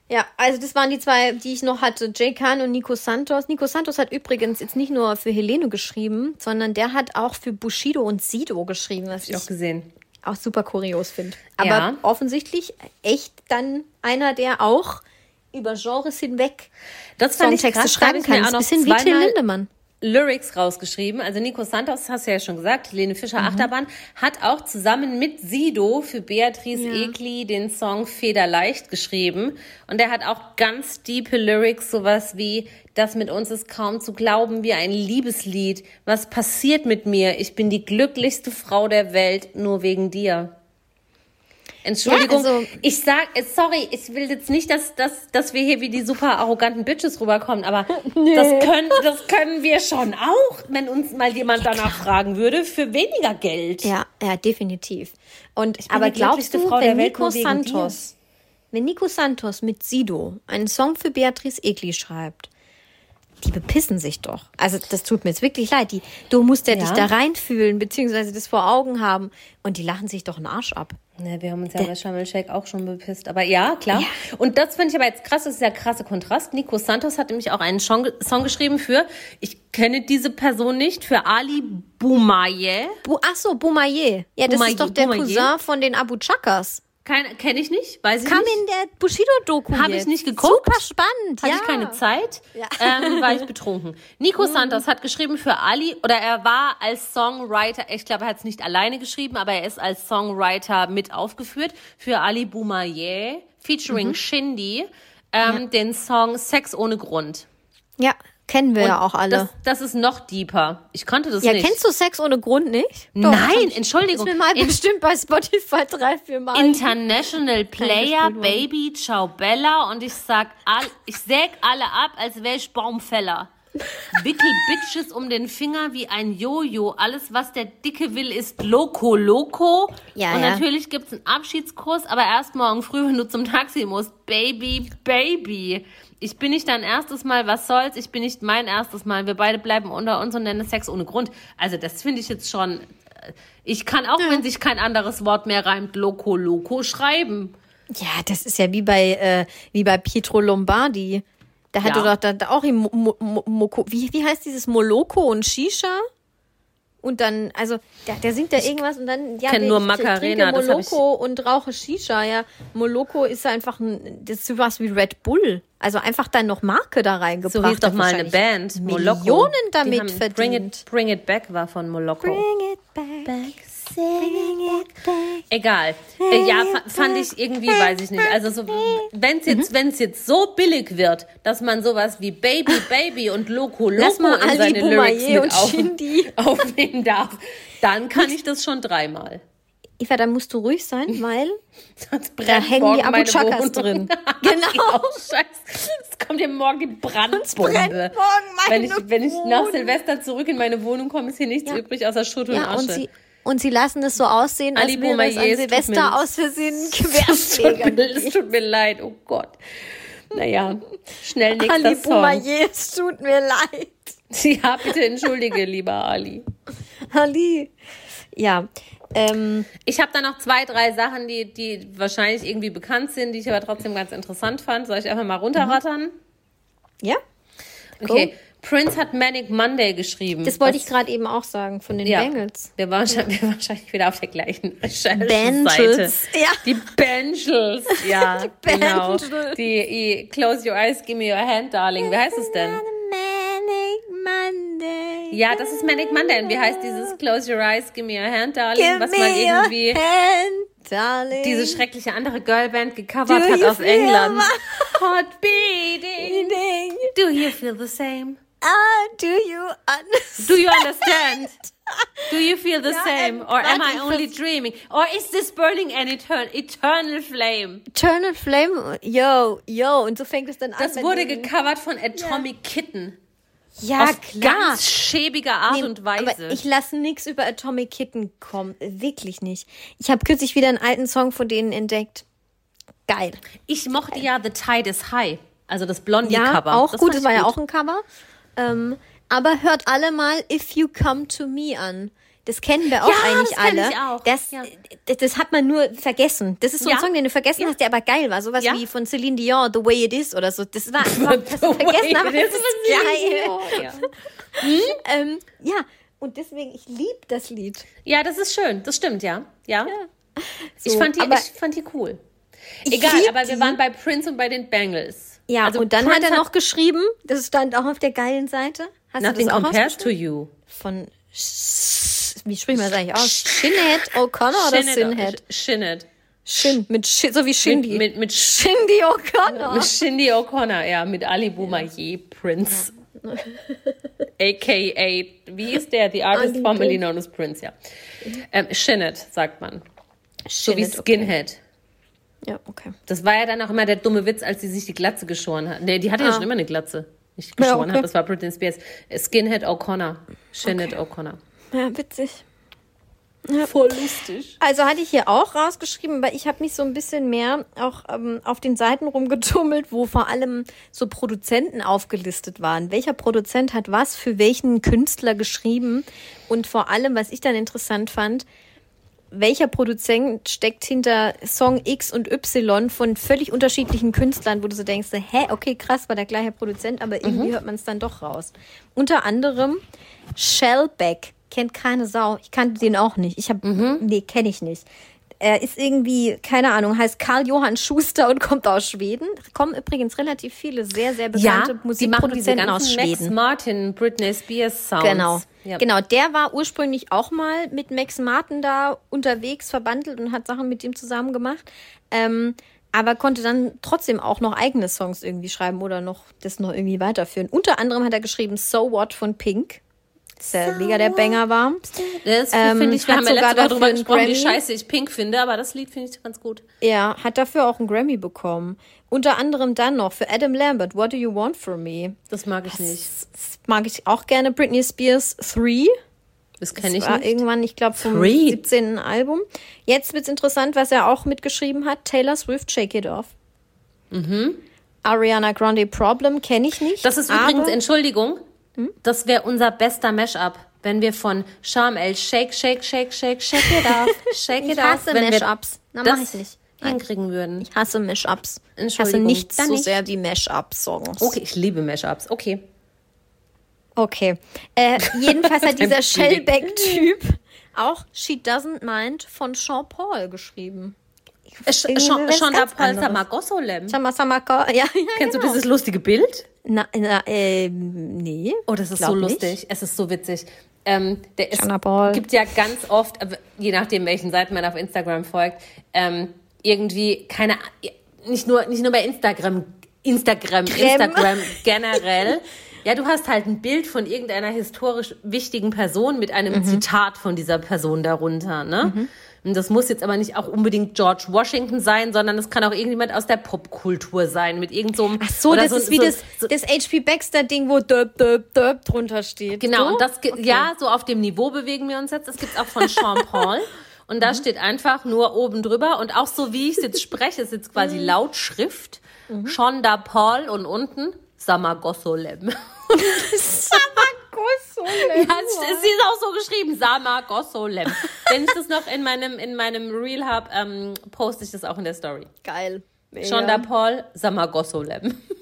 ja, also das waren die zwei, die ich noch hatte. Jay Khan und Nico Santos. Nico Santos hat übrigens jetzt nicht nur für Helene geschrieben, sondern der hat auch für Bushido und Sido geschrieben, was
hab ich auch
ich
gesehen.
auch super kurios finde. Aber
Ja.
offensichtlich echt dann einer, der auch über Genres hinweg
Das fand ich
Songtexte
krass, da hab
schreiben
ich
kann. Ist ein bisschen wie Till Lindemann.
Lyrics rausgeschrieben. Also Nico Santos, hast du ja schon gesagt, Helene Fischer
Mhm.
Achterbahn, hat auch zusammen mit Sido für Beatrice Egli den Song Federleicht geschrieben. Und er hat auch ganz diepe Lyrics, sowas wie, das mit uns ist kaum zu glauben, wie ein Liebeslied. Was passiert mit mir? Ich bin die glücklichste Frau der Welt, nur wegen dir. Entschuldigung,
Ja, also-
ich sag, äh, sorry, ich will jetzt nicht, dass, dass, dass wir hier wie die super arroganten Bitches rüberkommen, aber das, können, das können wir schon auch, wenn uns mal jemand danach fragen würde, für weniger Geld.
Ja, ja, definitiv. Und
bin
aber
die
glaubst du,
Frau der
wenn
Welt
Nico Santos, wenn Nico Santos mit Sido einen Song für Beatrice Egli schreibt, die bepissen sich doch. Also das tut mir jetzt wirklich leid. Die, du musst ja,
Ja.
dich da reinfühlen, beziehungsweise das vor Augen haben und die lachen sich doch einen Arsch ab.
Ne, wir haben uns ja bei Sharm auch schon bepisst. Aber ja, klar. Und das finde ich aber jetzt krass, das ist ja krasser Kontrast. Nico Santos hat nämlich auch einen Song, Song geschrieben für, ich kenne diese Person nicht, für Ali Boumaye.
Bu Ach so, Boumaye. Ja, das
Boumaye,
ist doch der
Boumaye.
Cousin von den Abu Chakas.
Kein, kenne ich nicht, weiß ich
Kam
nicht.
in der Bushido-Doku
Habe ich nicht geguckt.
Super spannend,
Hatte
ja.
ich keine Zeit, ähm, war ich betrunken. Nico Santos hat geschrieben für Ali, oder er war als Songwriter, ich glaube, er hat es nicht alleine geschrieben, aber er ist als Songwriter mit aufgeführt, für Ali Boumaye, featuring Shindy, ähm, den Song Sex ohne Grund.
Ja, kennen wir ja auch alle.
Das, das ist noch deeper. Ich konnte das
ja,
nicht.
kennst du Sex ohne Grund nicht? Doch,
Nein, Entschuldigung.
Das ist mir mal
In-
bestimmt bei Spotify drei, vier Mal.
International Player. Baby, Ciao Bella und ich sag all, ich säg alle ab, als wär ich Baumfäller. Wickel Bitches um den Finger wie ein Jojo. Alles, was der Dicke will, ist Loco Loco.
Ja,
und
ja.
natürlich gibt's einen Abschiedskurs, aber erst morgen früh, wenn du zum Taxi musst. Baby, Baby. Ich bin nicht dein erstes Mal, was soll's? Ich bin nicht mein erstes Mal. Wir beide bleiben unter uns und nennen es Sex ohne Grund. Also das finde ich jetzt schon. äh, Ich kann auch, wenn sich kein anderes Wort mehr reimt, Loco Loco schreiben.
Ja, das ist ja wie bei, äh, wie bei Pietro Lombardi. Da hatte
Ja.
doch da, da auch im Mo, Mo, Mo, Moko- wie, wie heißt dieses Moloko und Shisha? Und dann, also, der, der singt da irgendwas und dann, ja,
kenn
ich
nur
trinke
Macarena, ich-
Moloko und rauche Shisha, ja. Moloko ist einfach ein, das ist sowas wie Red Bull. Also einfach dann noch Marke da reingebracht.
So hieß doch mal eine Band, Moloko.
Millionen damit
haben
verdient.
Bring it, Bring It Back war von Moloko.
Bring it back. Bring it back.
Egal. Äh, ja, fa- fand ich irgendwie, weiß ich nicht. Also so, wenn es
Mhm.
jetzt, wenn's jetzt so billig wird, dass man sowas wie Baby, Baby und Loco, Loco in
Ali
seine Lyrics mit auf,
Shindy.
aufnehmen darf, dann kann ich das schon dreimal.
Eva, da musst du ruhig sein, weil
Sonst
da hängen die Abu Chakas drin.
Genau. Scheiße. Es kommt ja morgen die Brandbombe.
morgen
wenn ich, wenn ich nach. Silvester zurück in meine Wohnung komme, ist hier nichts
Ja.
übrig außer Schutt und
Ja,
Asche.
und und sie lassen es so aussehen, als wäre es an Silvester aus Versehen ein
es, tut mir,
Querschläger.
es tut mir leid, oh Gott. Naja, schnell nächster
Ali
Song.
Boumaier, es tut mir leid.
Ja, bitte entschuldige, lieber Ali.
Ali. Ja, ähm,
Ich habe da noch zwei, drei Sachen, die, die wahrscheinlich irgendwie bekannt sind, die ich aber trotzdem ganz interessant fand. Soll ich einfach mal runterrattern?
ja,
Okay. Prince hat Manic Monday geschrieben.
das wollte ich gerade eben auch sagen von den
Ja,
Bengals.
wir waren, wahrscheinlich, wir waren wahrscheinlich wieder auf der gleichen Recherche-Seite.
Ja.
Die Bengals, ja,
Die
genau.
Bengals.
Die, die Close Your Eyes, Give Me Your Hand, Darling. Wie heißt es denn?
Manic Monday.
Ja, das ist Manic Monday. Und wie heißt dieses Close Your Eyes, Give Me Your Hand, Darling?
Give
was mal irgendwie
hand, darling.
diese schreckliche andere Girlband gecovert
Do
hat aus England. Hot beating. Do you feel the same?
Ah, do you understand?
Do you understand? Do you feel the
Ja,
same?
ähm,
Or am I only dreaming? Or is this burning an etern eternal flame?
Eternal Flame, yo, yo, und so fängt es dann an.
Das wurde gecovert von Atomic Kitten.
Ja,
Auf
klar.
ganz schäbiger Art
Nee,
und Weise.
Aber ich lasse nichts über Atomic Kitten kommen. Wirklich nicht. Ich habe kürzlich wieder einen alten Song von denen entdeckt. Geil.
Ich mochte ja The Tide is High, also das
Ja,
Blondie-Cover.
auch
Das
gut. Das war
ich
ja auch ein Cover. Ähm, aber hört alle mal If You Come to Me an. Das kennen wir auch
Ja,
eigentlich
das
alle.
ich auch.
Das,
Ja.
das, das hat man nur vergessen. Das ist so ein
Ja.
Song, den du vergessen hast, der aber geil war. Sowas wie von Celine Dion, The Way It Is oder so. Das war einfach, das du vergessen, aber das ist geil.
Ja.
Ähm, ja, und deswegen, ich liebe das Lied.
ja, das ist schön. Das stimmt, ja. Ja. ich,
So,
fand die, ich fand die cool.
Ich
Egal, aber wir
die.
waren bei Prince und bei den Bengals.
Ja,
Also
und dann hat er noch geschrieben, das stand auch auf der geilen Seite. Hast
Nothing
du das auch
compares to you.
Von, wie spricht man das eigentlich aus? Shinhead O'Connor oder Sinhead?
Shinhead.
Shin, mit Shin, so wie Shindy.
Mit, mit, mit,
Shindy O'Connor.
mit Shindy O'Connor, ja, mit Ali Boumaier, Prince. AKA, wie ist der? The artist formerly known as Prince, ja. Ähm, Shinhead, sagt man. So wie
Shinhead, okay. Ja, okay.
Das war ja dann auch immer der dumme Witz, als sie sich die Glatze geschoren hat. Nee, die hatte ja schon immer eine Glatze. Nicht geschoren
Ah. okay.
hat, das war Britney Spears. Skinhead O'Connor. Shinhead O'Connor.
Ja, witzig.
Voll lustig.
Also hatte ich hier auch rausgeschrieben, aber ich habe mich so ein bisschen mehr auch ähm, auf den Seiten rumgetummelt, wo vor allem so Produzenten aufgelistet waren. Welcher Produzent hat was für welchen Künstler geschrieben? Und vor allem, was ich dann interessant fand, welcher Produzent steckt hinter Song X und Y von völlig unterschiedlichen Künstlern, wo du so denkst, hä, okay, krass, war der gleiche Produzent, aber irgendwie hört man es dann doch raus. Unter anderem Shellback, kennt keine Sau. Ich kannte den auch nicht. Ich habe, nee, kenne ich nicht. Er ist irgendwie, keine Ahnung, heißt Karl Johann Schuster und kommt aus Schweden. Kommen übrigens relativ viele sehr, sehr bekannte
Ja,
Musikproduzenten aus
ganzen Max
Schweden.
Martin, Britney Spears Sounds.
Genau.
Ja.
Genau, der war ursprünglich auch mal mit Max Martin da unterwegs, verbandelt und hat Sachen mit ihm zusammen gemacht. Ähm, aber konnte dann trotzdem auch noch eigene Songs irgendwie schreiben oder noch das noch irgendwie weiterführen. Unter anderem hat er geschrieben So What von Pink. Das der mega der Banger war.
Das
Ähm,
finde ich, wir haben ja
sogar
letzte Woche drüber gesprochen, wie
Grammy.
scheiße ich Pink finde, aber das Lied finde ich ganz gut.
Er hat dafür auch einen Grammy bekommen. Unter anderem dann noch für Adam Lambert, What Do You Want From Me?
Das mag ich nicht.
Das mag ich auch gerne. Britney Spears 3.
Das kenne ich
war
nicht.
irgendwann, ich glaube, vom
Three.
17. Album. Jetzt wird's interessant, was er auch mitgeschrieben hat. Taylor Swift, Shake It Off. Ariana Grande Problem kenne ich nicht.
Mhm. Das ist übrigens, Entschuldigung, das wäre unser bester Mashup, wenn wir von Charm El Shake, Shake, Shake, Shake, Shake It Off, Shake
Ich
It
hasse
Off, wenn wir
Mashups. Na,
das
mach ich nicht.
Hinkriegen würden.
Ich hasse Mashups. Ich hasse
dann
so
nicht.
sehr wie Mashup-Songs.
Okay, ich liebe Mashups. Okay.
Okay. Äh, jedenfalls hat dieser Shellback-Typ auch She Doesn't Mind von Sean Paul geschrieben.
Äh, Schon,
was
schon der
ganz anderes.
Samagossolem.
Sama Samaka, ja, ja.
Kennst du
genau.
dieses lustige Bild?
Na, na, ähm, nee.
Oh, das ist so
nicht.
lustig. Es ist so witzig. Ähm, der ist, gibt ja ganz oft, äh, je nachdem, welchen Seiten man auf Instagram folgt, ähm, irgendwie keine, nicht nur, nicht nur bei Instagram, Instagram,
Creme.
Instagram generell. Ja, du hast halt ein Bild von irgendeiner historisch wichtigen Person mit einem
Mhm.
Zitat von dieser Person darunter, ne? Und das muss jetzt aber nicht auch unbedingt George Washington sein, sondern es kann auch irgendjemand aus der Popkultur sein, mit irgend so
Ach so, das ist wie
so-
das,
so-
das HP Baxter-Ding, wo Döp, Döp, Döp drunter steht.
Genau,
so?
und das, ge- ja, so auf dem Niveau bewegen wir uns jetzt. Das gibt's auch von Sean Paul. Und
Mhm.
da steht einfach nur oben drüber und auch so wie ich es jetzt spreche, ist jetzt quasi
Mhm.
Lautschrift. Shonda Paul und unten Ja, es, sie ist auch so geschrieben, Samagossolem. Wenn ich das noch in meinem, in meinem Reel habe, ähm, poste ich das auch in der Story.
Geil.
Shonda Paul,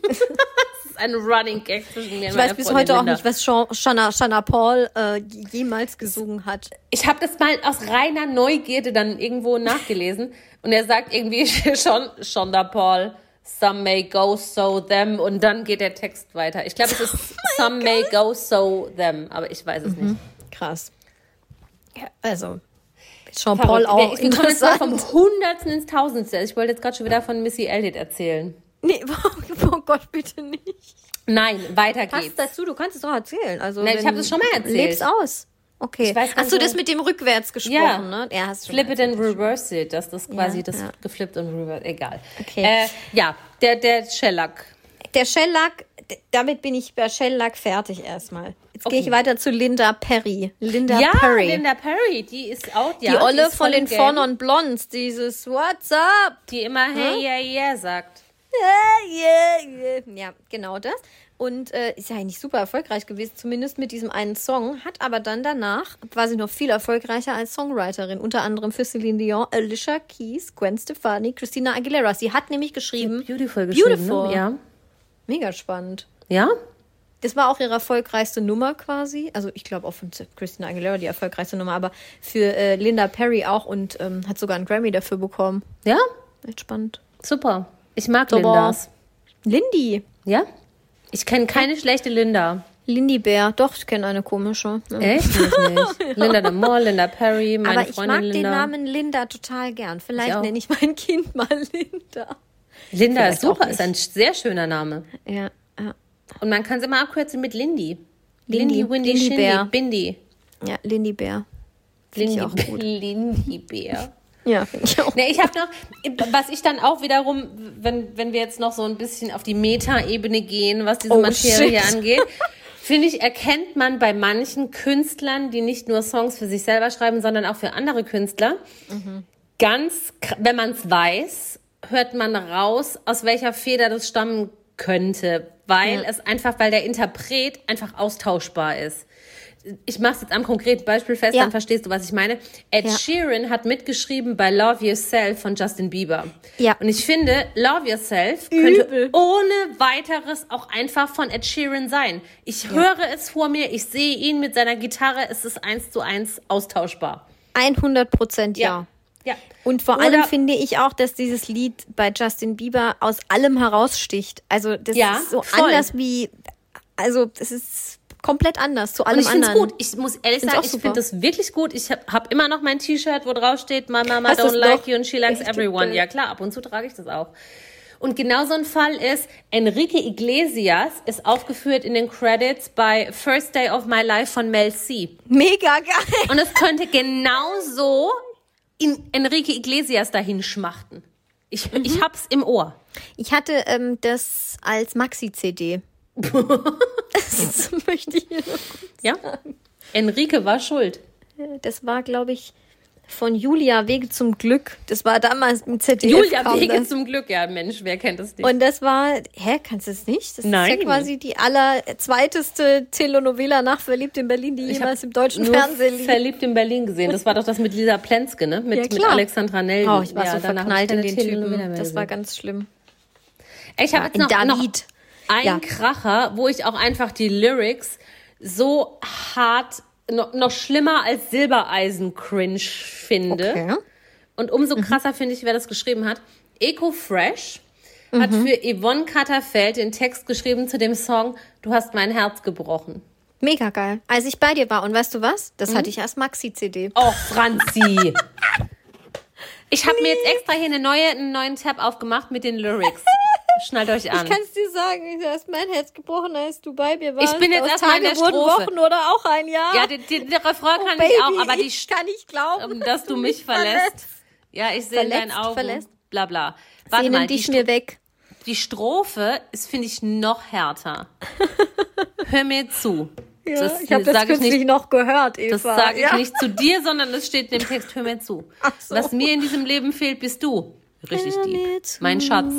ist ein Running Gag zwischen mir und
Ich weiß bis heute auch nicht, was Shana, Shana Paul äh, jemals gesungen hat.
Ich habe das mal aus reiner Neugierde dann irgendwo nachgelesen und er sagt irgendwie schon Shonda Paul, some may go so them und dann geht der Text weiter. Ich glaube, es ist some may go so them, aber ich weiß es nicht.
Krass. Ja, also, Sean Paul auch
Wir, wir kommen jetzt mal vom Hundertsten ins Tausendste. Ich wollte jetzt gerade schon wieder von Missy Elliott erzählen.
Nee, oh Gott, bitte nicht.
Nein, weiter
Passt
geht's.
dazu, du kannst es doch erzählen. Also,
Nein, ich
wenn-
hab das schon mal erzählt.
Leb's aus. Okay.
Ich weiß
Hast du das mit dem rückwärts gesprochen,
Ja.
ne? Ja, hast du
Flip it and reverse it, dass das quasi das
ja.
geflippt und reverse, egal.
Okay.
Äh, ja, der, der Shellac.
Der Shellac, damit bin ich bei Shellac fertig erstmal. Jetzt gehe
Okay.
ich weiter zu Linda Perry. Linda
Ja,
Perry.
Linda Perry, die ist auch, ja,
die Olle
ist
von den Four Non Blondes, dieses What's up?
Die immer
Hm?
hey, yeah, yeah sagt.
Yeah, yeah, yeah. Ja, genau das. Und äh, ist ja eigentlich super erfolgreich gewesen, zumindest mit diesem einen Song. Hat aber dann danach, war sie noch viel erfolgreicher als Songwriterin. Unter anderem für Celine Dion, Alicia Keys, Gwen Stefani, Christina Aguilera. Sie hat nämlich geschrieben,
Beautiful
Beautiful.
Ne? Ja.
mega spannend.
Ja?
Das war auch ihre erfolgreichste Nummer quasi. Also ich glaube auch von Christina Aguilera die erfolgreichste Nummer, aber für äh, Linda Perry auch und ähm, hat sogar einen Grammy dafür bekommen.
Ja?
Echt spannend.
Super. Ich mag
Super.
Lindas.
Lindy.
Ja? Ich kenne keine schlechte Linda.
Lindy Bär. Doch, ich kenne eine komische. Ja.
Echt? Ich nicht. Linda de Moore, Linda Perry, meine
Aber ich
Freundin
mag den
Linda.
Namen Linda total gern.
Ich
Vielleicht nenne ich mein Kind mal Linda.
Linda ist
Vielleicht
super, ist ein sehr schöner Name.
Ja, ja.
Und man kann es immer abkürzen mit Lindy.
Lindy,
Lindy, Windy,
Lindy
Shindy,
Bär.
Bindi.
ja Lindy Bär.
Lindy,
ich auch gut.
Lindy Bär.
Ja, finde ich auch.
Nee, ich habe noch, was ich dann auch wiederum, wenn, wenn wir jetzt noch so ein bisschen auf die Meta-Ebene gehen, was diese
Oh,
Materie
shit.
angeht, finde ich, erkennt man bei manchen Künstlern, die nicht nur Songs für sich selber schreiben, sondern auch für andere Künstler, ganz, kr- wenn man es weiß, hört man raus, aus welcher Feder das stammen könnte, weil es einfach, weil der Interpret einfach austauschbar ist. Ich mache es jetzt am konkreten Beispiel fest,
Ja.
dann verstehst du, was ich meine. Ed
Ja.
Sheeran hat mitgeschrieben bei Love Yourself von Justin Bieber.
Ja.
Und ich finde, Love Yourself könnte
Übel.
ohne weiteres auch einfach von Ed Sheeran sein. Ich höre es vor mir, ich sehe ihn mit seiner Gitarre, es ist eins zu eins austauschbar.
100 Prozent ja.
Ja.
Und vor
Oder-
allem finde ich auch, dass dieses Lied bei Justin Bieber aus allem heraussticht. Also das
Ja,
ist so
voll.
anders wie, also das ist komplett anders zu
Und
allem
ich finde es
anderen.
gut. Ich muss ehrlich
Find's
sagen, ich finde es wirklich gut. Ich habe hab immer noch mein T-Shirt, wo drauf steht, My Mama
Hast
don't like you and she likes
Echt?
everyone. Ja klar, ab und zu trage ich das auch. Und genau so ein Fall ist, Enrique Iglesias ist aufgeführt in den Credits bei First Day of My Life von Mel C.
Mega geil.
Und es könnte genauso in Enrique Iglesias dahin schmachten. Ich,
Mhm.
ich hab's im Ohr.
Ich hatte ähm, das als Maxi-CD. das möchte ich hier noch.
Ja? Enrique war schuld.
Das war, glaube ich, von Julia Wege zum Glück. Das war damals im ZDF.
Julia
kam
Wege
das.
zum Glück. Ja, Mensch, wer kennt das nicht?
Und das war, hä, kannst du es nicht? Das
Nein.
ist ja quasi die allerzweiteste Telenovela nach Verliebt in Berlin, die
Ich
jemals im deutschen Fernsehen lief.
Verliebt in Berlin gesehen. Das war doch das mit Lisa Plenske, ne? Mit,
Ja,
mit. Alexandra Nelly.
Oh, ich war
Ja,
so verknallt in den
Telenovela
Typen. Das war ganz schlimm.
Ich habe jetzt
in
noch, noch Einen
Ja.
Kracher, wo ich auch einfach die Lyrics so hart, noch, noch schlimmer als Silbereisen cringe finde.
Okay. Mhm.
Und umso krasser finde ich, wer das geschrieben hat. Eco Fresh hat
Mhm.
für Yvonne Katterfeld den Text geschrieben zu dem Song Du hast mein Herz gebrochen.
Mega geil. Als ich bei dir war, und weißt du was? Das
Mhm.
hatte ich als Maxi-CD.
Oh, Franzi. Ich habe mir jetzt extra hier eine neue, einen neuen Tab aufgemacht mit den Lyrics. Schnallt euch an.
Ich kann es dir sagen, du hast mein Herz gebrochen, als du bei mir warst.
Ich bin jetzt erstmal in der Strophe.
Wochen oder auch ein Jahr.
ja, den, den, den Refrain kann
Oh, Baby,
ich auch, aber die
ich kann nicht glauben,
ähm, dass du mich verlässt. Ja, ich sehe in deinen Augen.
verlässt.
Bla bla. Warte
Sehnen
mal, die,
dich mir weg.
die Strophe ist, finde ich, noch härter. Hör mir zu. das
ich habe das
sag ich
kürzlich
nicht,
noch gehört, Eva.
das sage ich
ja.
nicht zu dir, sondern es steht in dem Text, hör mir zu.
So.
Was mir in diesem Leben fehlt, bist du. Richtig deep. Mein Schatz.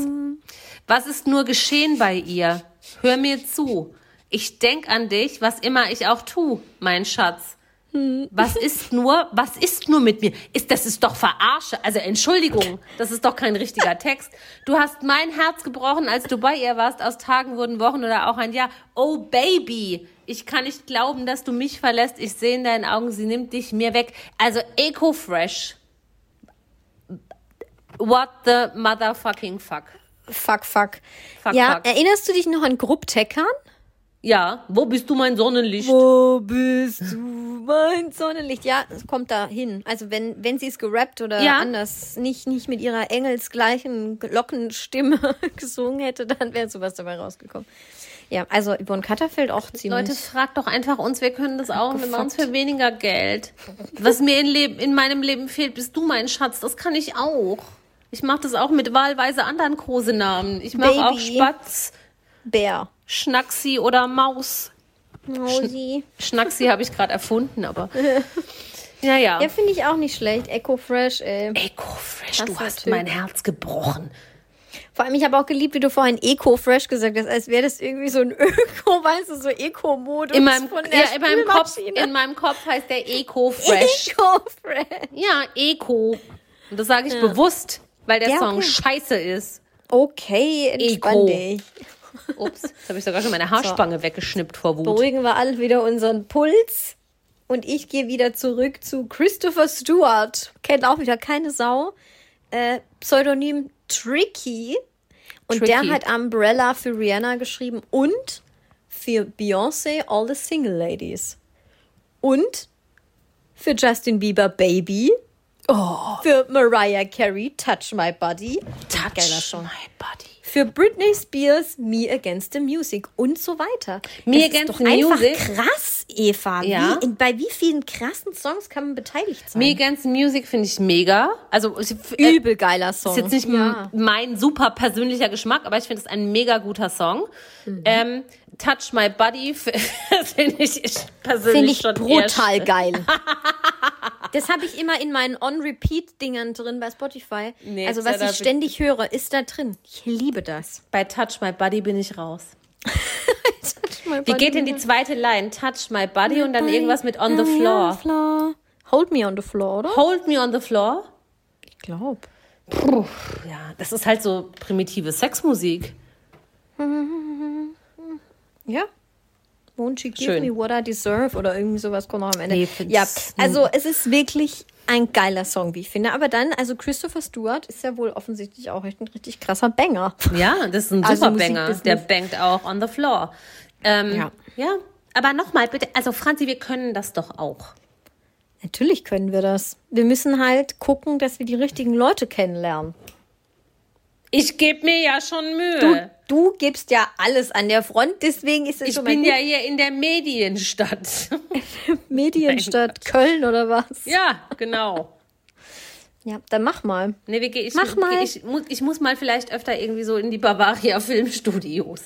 Was ist nur geschehen bei ihr? Hör mir zu. Ich denk an dich, was immer ich auch tu, mein Schatz. Was ist nur, was ist nur mit mir? Ist, das ist doch Verarsche. Also Entschuldigung, das ist doch kein richtiger Text. Du hast mein Herz gebrochen, als du bei ihr warst. Aus Tagen wurden Wochen oder auch ein Jahr. Oh Baby, ich kann nicht glauben, dass du mich verlässt. Ich sehe in deinen Augen, sie nimmt dich mir weg. Also Eco Fresh. What the motherfucking fuck.
Fuck, fuck.
Fuck,
ja,
fuck.
erinnerst du dich noch an Gruppteckern?
Ja, wo bist du mein Sonnenlicht?
Wo bist du, mein Sonnenlicht? Ja, es kommt da hin. Also wenn, wenn sie es gerappt oder
Ja.
anders, nicht, nicht mit ihrer engelsgleichen Glockenstimme gesungen hätte, dann wäre sowas dabei rausgekommen. Ja, also Yvonne Katterfeld auch ziemlich.
Leute, fragt doch einfach uns, wir können das auch. Wir machen es für weniger Geld. Was mir in, Leben, in meinem Leben fehlt, bist du mein Schatz. Das kann ich auch. Ich mache das auch mit wahlweise anderen Kosenamen. Ich mache auch. Spatz,
Bär.
Schnacksi oder Maus.
Mausi.
Schnacksi habe ich gerade erfunden, aber. Ja, ja.
Ja, finde ich auch nicht schlecht. Eco Fresh, ey.
Eco Fresh, du
Krasser
hast
Typ.
mein Herz gebrochen.
Vor allem, ich habe auch geliebt, wie du vorhin Eco Fresh gesagt hast, als wäre das irgendwie so ein Öko, weißt du, so Eco-Modus
In meinem,
von der
ja, in, meinem Kopf, in meinem Kopf heißt der Eco Fresh.
Eco Fresh.
Ja, Eco. Und das sage ich bewusst, weil der
Ja,
Song
okay.
scheiße ist.
Okay, entspann
Eco.
dich.
Ups, jetzt habe ich sogar schon meine Haarspange weggeschnippt vor Wut.
Beruhigen wir alle wieder unseren Puls. Und ich gehe wieder zurück zu Christopher Stewart. Kennt auch wieder keine Sau. Äh, Pseudonym Tricky. Und
Tricky.
der hat Umbrella für Rihanna geschrieben und für Beyoncé All the Single Ladies. Und für Justin Bieber Baby. Für Mariah Carey Touch My Body.
Touch
Geiler Song.
my body.
Für Britney Spears, Me Against the Music und so weiter.
Me
das
Against
ist
the
doch einfach
Music?
krass, Eva.
Ja.
Wie, bei wie vielen krassen Songs kann man beteiligt sein?
Me Against the Music finde ich mega. Also äh,
Übel geiler Song.
Ist jetzt nicht
ja.
mein super persönlicher Geschmack, aber ich finde es ein mega guter Song.
Mhm.
Ähm, Touch My Body finde ich ich persönlich
Finde ich
schon
brutal
sch-
geil. Das habe ich immer in meinen On-Repeat-Dingern drin bei Spotify.
Nee,
also was ich ständig höre, ist da drin. Ich liebe das.
Bei Touch My Body bin ich raus. Wie geht denn die zweite Line? Touch My Body und dann irgendwas mit On the Floor.
floor. Hold me on the floor, oder?
Hold Me on the Floor.
Ich glaube.
Ja, das ist halt so primitive Sexmusik.
Ja. Won't you give
Schön.
me what I deserve oder irgendwie sowas kommt noch am Ende.
Nee,
ja, also es ist wirklich ein geiler Song, wie ich finde. Aber dann, also Christopher Stewart ist ja wohl offensichtlich auch echt ein richtig krasser Banger.
Ja, das ist ein
Also
super Banger. Der bangt auch on the floor. Ähm,
Ja.
ja. aber nochmal bitte, also Franzi, wir können das doch auch.
Natürlich können wir das. Wir müssen halt gucken, dass wir die richtigen Leute kennenlernen.
Ich gebe mir ja schon
Du,
Mühe.
du gibst ja alles an der Front, deswegen ist es
ich
schon
bin
mal
ja
gut.
hier in der Medienstadt.
Medienstadt Köln oder was?
ja, genau.
Ja, dann mach mal.
Nee, wir, gehen- ich,
Mach mal.
Ich, muss, ich muss mal vielleicht öfter irgendwie so in die Bavaria Filmstudios.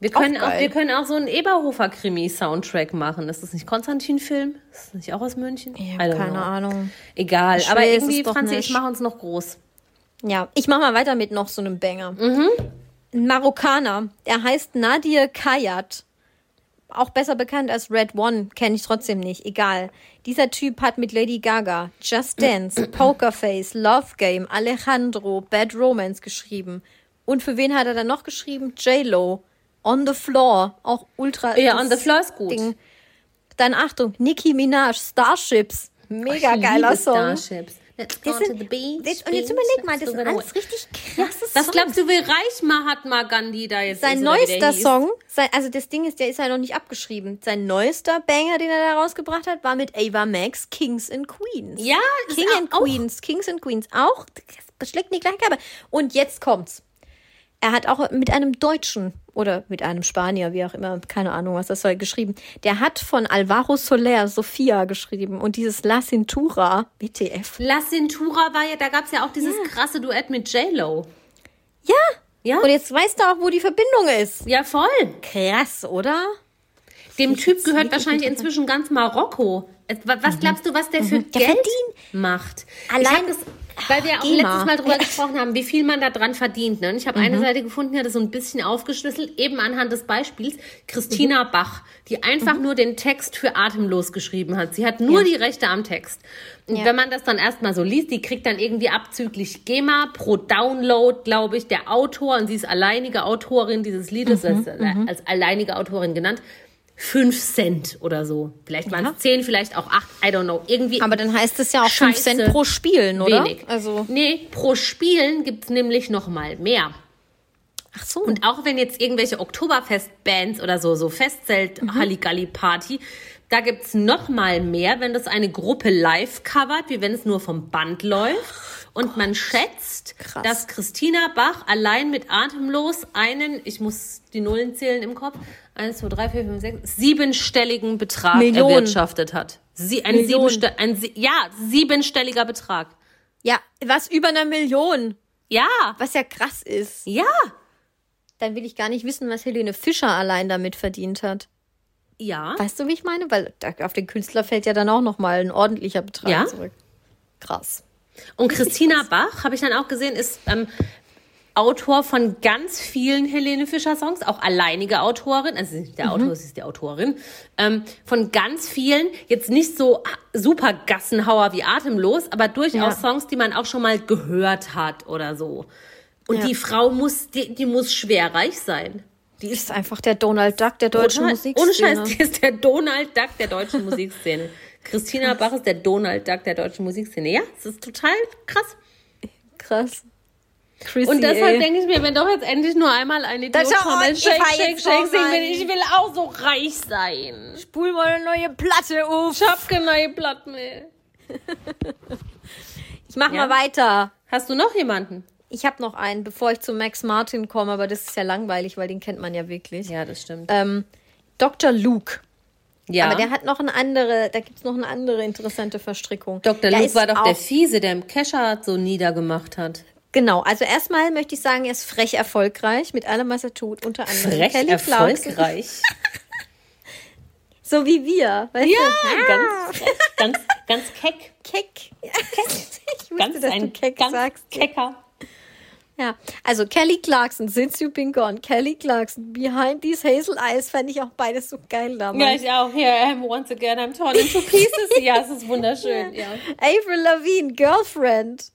Wir können auch, wir können auch so einen Eberhofer Krimi-Soundtrack machen. Ist das nicht Konstantin-Film? Ist das nicht auch aus München?
Ich habe keine
know.
Ahnung.
Egal,
Ich
aber irgendwie, Franzi, ich mache uns noch groß.
Ja, ich mach mal weiter mit noch so einem Banger.
Mhm.
Ein Marokkaner, der heißt Nadir Kayat. Auch besser bekannt als Red One, kenne ich trotzdem nicht, egal. Dieser Typ hat mit Lady Gaga, Just Dance, Pokerface, Love Game, Alejandro, Bad Romance geschrieben. Und für wen hat er dann noch geschrieben? J-Lo, On the Floor, auch ultra.
Ja, On the Floor ist gut.
Ding. Dann Achtung, Nicki Minaj, Starships. Mega
Ich
geiler Song.
Starships. Let's
Das
go
sind,
to the beach.
das, und jetzt überleg mal, das sind
to
alles richtig krasse
Was glaubst du, wie reich Mahatma Gandhi da jetzt
Sein
ist?
neuester? Song, sein, also das Ding ist, der ist ja noch nicht abgeschrieben. Sein neuester Banger, den er da rausgebracht hat, war mit Ava Max, Kings and Queens.
Ja,
King
ist
and
auch-
Queens, Kings and Queens auch. Das schlägt in die gleiche Kerbe. Und jetzt kommt's. Er hat auch mit einem Deutschen oder mit einem Spanier, wie auch immer, keine Ahnung, was das soll, geschrieben. Der hat von Alvaro Soler Sofia geschrieben und dieses La Cintura, WTF.
La Cintura war ja, da gab es ja auch dieses krasse Duett mit J-Lo.
Ja.
Ja.
Und jetzt weißt du auch, wo die Verbindung ist.
Ja, voll.
Krass, oder?
Dem Typ gehört wahrscheinlich inzwischen ganz Marokko. Wa- Was glaubst du, was der für
Der
Geld
verdient-
macht?
Allein-
ich das, weil wir auch
GEMA.
letztes Mal drüber gesprochen haben, wie viel man da dran verdient. Ne? Und ich habe eine Seite gefunden, die hat das so ein bisschen aufgeschlüsselt, eben anhand des Beispiels. Christina Bach, die einfach nur den Text für Atemlos geschrieben hat. Sie hat nur die Rechte am Text. Und
Ja.
wenn man das dann erstmal so liest, die kriegt dann irgendwie abzüglich GEMA pro Download, glaube ich, der Autor, und sie ist alleinige Autorin dieses Liedes, als, als alleinige Autorin genannt, 5 Cent oder so. Vielleicht waren es 10, vielleicht auch 8, I don't know. Irgendwie
Aber dann heißt es ja auch 5
Scheiße.
Cent pro Spielen, oder?
wenig.
Also,
nee, pro Spielen gibt's nämlich noch mal mehr.
ach so.
Und auch wenn jetzt irgendwelche Oktoberfest-Bands oder so, so Festzelt-Halligalli-Party, da gibt's noch mal mehr, wenn das eine Gruppe live covert, wie wenn es nur vom Band läuft. Und man schätzt,
Krass.
dass Christina Bach allein mit Atemlos einen, ich muss die Nullen zählen im Kopf, eins, zwei, drei, vier, fünf, sechs, siebenstelligen Betrag
Millionen.
erwirtschaftet hat. Sie, ein, siebenste, ein ja, siebenstelliger Betrag.
ja, was über einer Million.
Ja,
Was ja krass ist.
ja,
Dann will ich gar nicht wissen, was Helene Fischer allein damit verdient hat.
ja.
Weißt du, wie ich meine? Weil auf den Künstler fällt ja dann auch noch mal ein ordentlicher Betrag
Ja.
zurück. Krass.
Und Christina Bach, habe ich dann auch gesehen, ist ähm, Autor von ganz vielen Helene Fischer Songs, auch alleinige Autorin, also sie ist nicht der Autor, sie ist die Autorin, ähm, von ganz vielen, jetzt nicht so super Gassenhauer wie Atemlos, aber durchaus
Ja.
Songs, die man auch schon mal gehört hat oder so. Und
Ja.
die Frau muss, die, die muss schwer reich sein.
Die ist einfach der Donald Duck der deutschen Musikszene.
Ohne Scheiß, die ist der Donald Duck der deutschen Musikszene. Christina Bach ist der Donald Duck der deutschen Musikszene. Ja, das ist total krass.
Krass. Chrissy,
Und deshalb
ey.
denke ich mir, wenn doch jetzt endlich nur einmal ein Idiot
ich
Shake, Shake, Shake
noch
singen ich will auch so reich sein.
Spul mal eine neue Platte auf.
Ich hab keine neue Platte mehr.
Ich mach
Ja.
mal weiter.
Hast du noch jemanden?
Ich habe noch einen, bevor ich zu Max Martin komme, aber das ist ja langweilig, weil den kennt man ja wirklich.
Ja, das stimmt.
Ähm, Dr. Luke.
Ja.
Aber der hat noch eine andere, da gibt es noch eine andere interessante Verstrickung.
Dr.
Der
Luke war doch der Fiese, der im Kescher so niedergemacht hat.
Genau, also erstmal möchte ich sagen, er ist frech erfolgreich mit allem, was er tut. Unter anderem
Frech
Kelly
erfolgreich.
So wie wir. Weißt
Ja,
du?
ganz, frech, ganz, ganz keck.
Keck. Ich wusste,
Ganz
dass du
ein
Keck
ganz
sagst.
kecker.
Ja, also Kelly Clarkson, Since You've Been Gone, Kelly Clarkson, Behind These Hazel Eyes, fand ich auch beides so geil
Ja,
damals.
ich auch. Here I am once again. I'm torn into pieces. ja, es ist wunderschön. Ja.
Avril Lavigne, Girlfriend.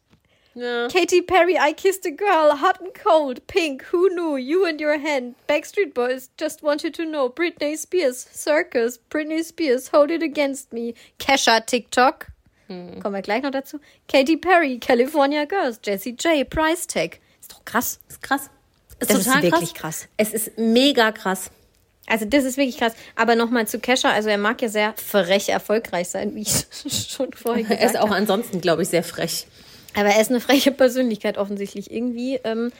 ja.
Katy Perry, I Kissed a Girl, Hot and Cold, Pink, Who Knew, You and Your Hand, Backstreet Boys, Just Want You to Know, Britney Spears, Circus, Britney Spears, Hold It Against Me, Kesha, TikTok, kommen wir gleich noch dazu, Katy Perry, California Girls, Jessie J, Price Tag. Ist krass.
Ist krass. Ist
Das ist
total
wirklich krass.
Es ist mega krass.
Also das ist wirklich krass. Aber nochmal zu Kesha, also er mag ja sehr frech erfolgreich sein, wie ich schon vorher gesagt
Er ist auch
habe.
ansonsten, glaube ich, sehr frech.
Aber er ist eine freche Persönlichkeit offensichtlich. Irgendwie ähm,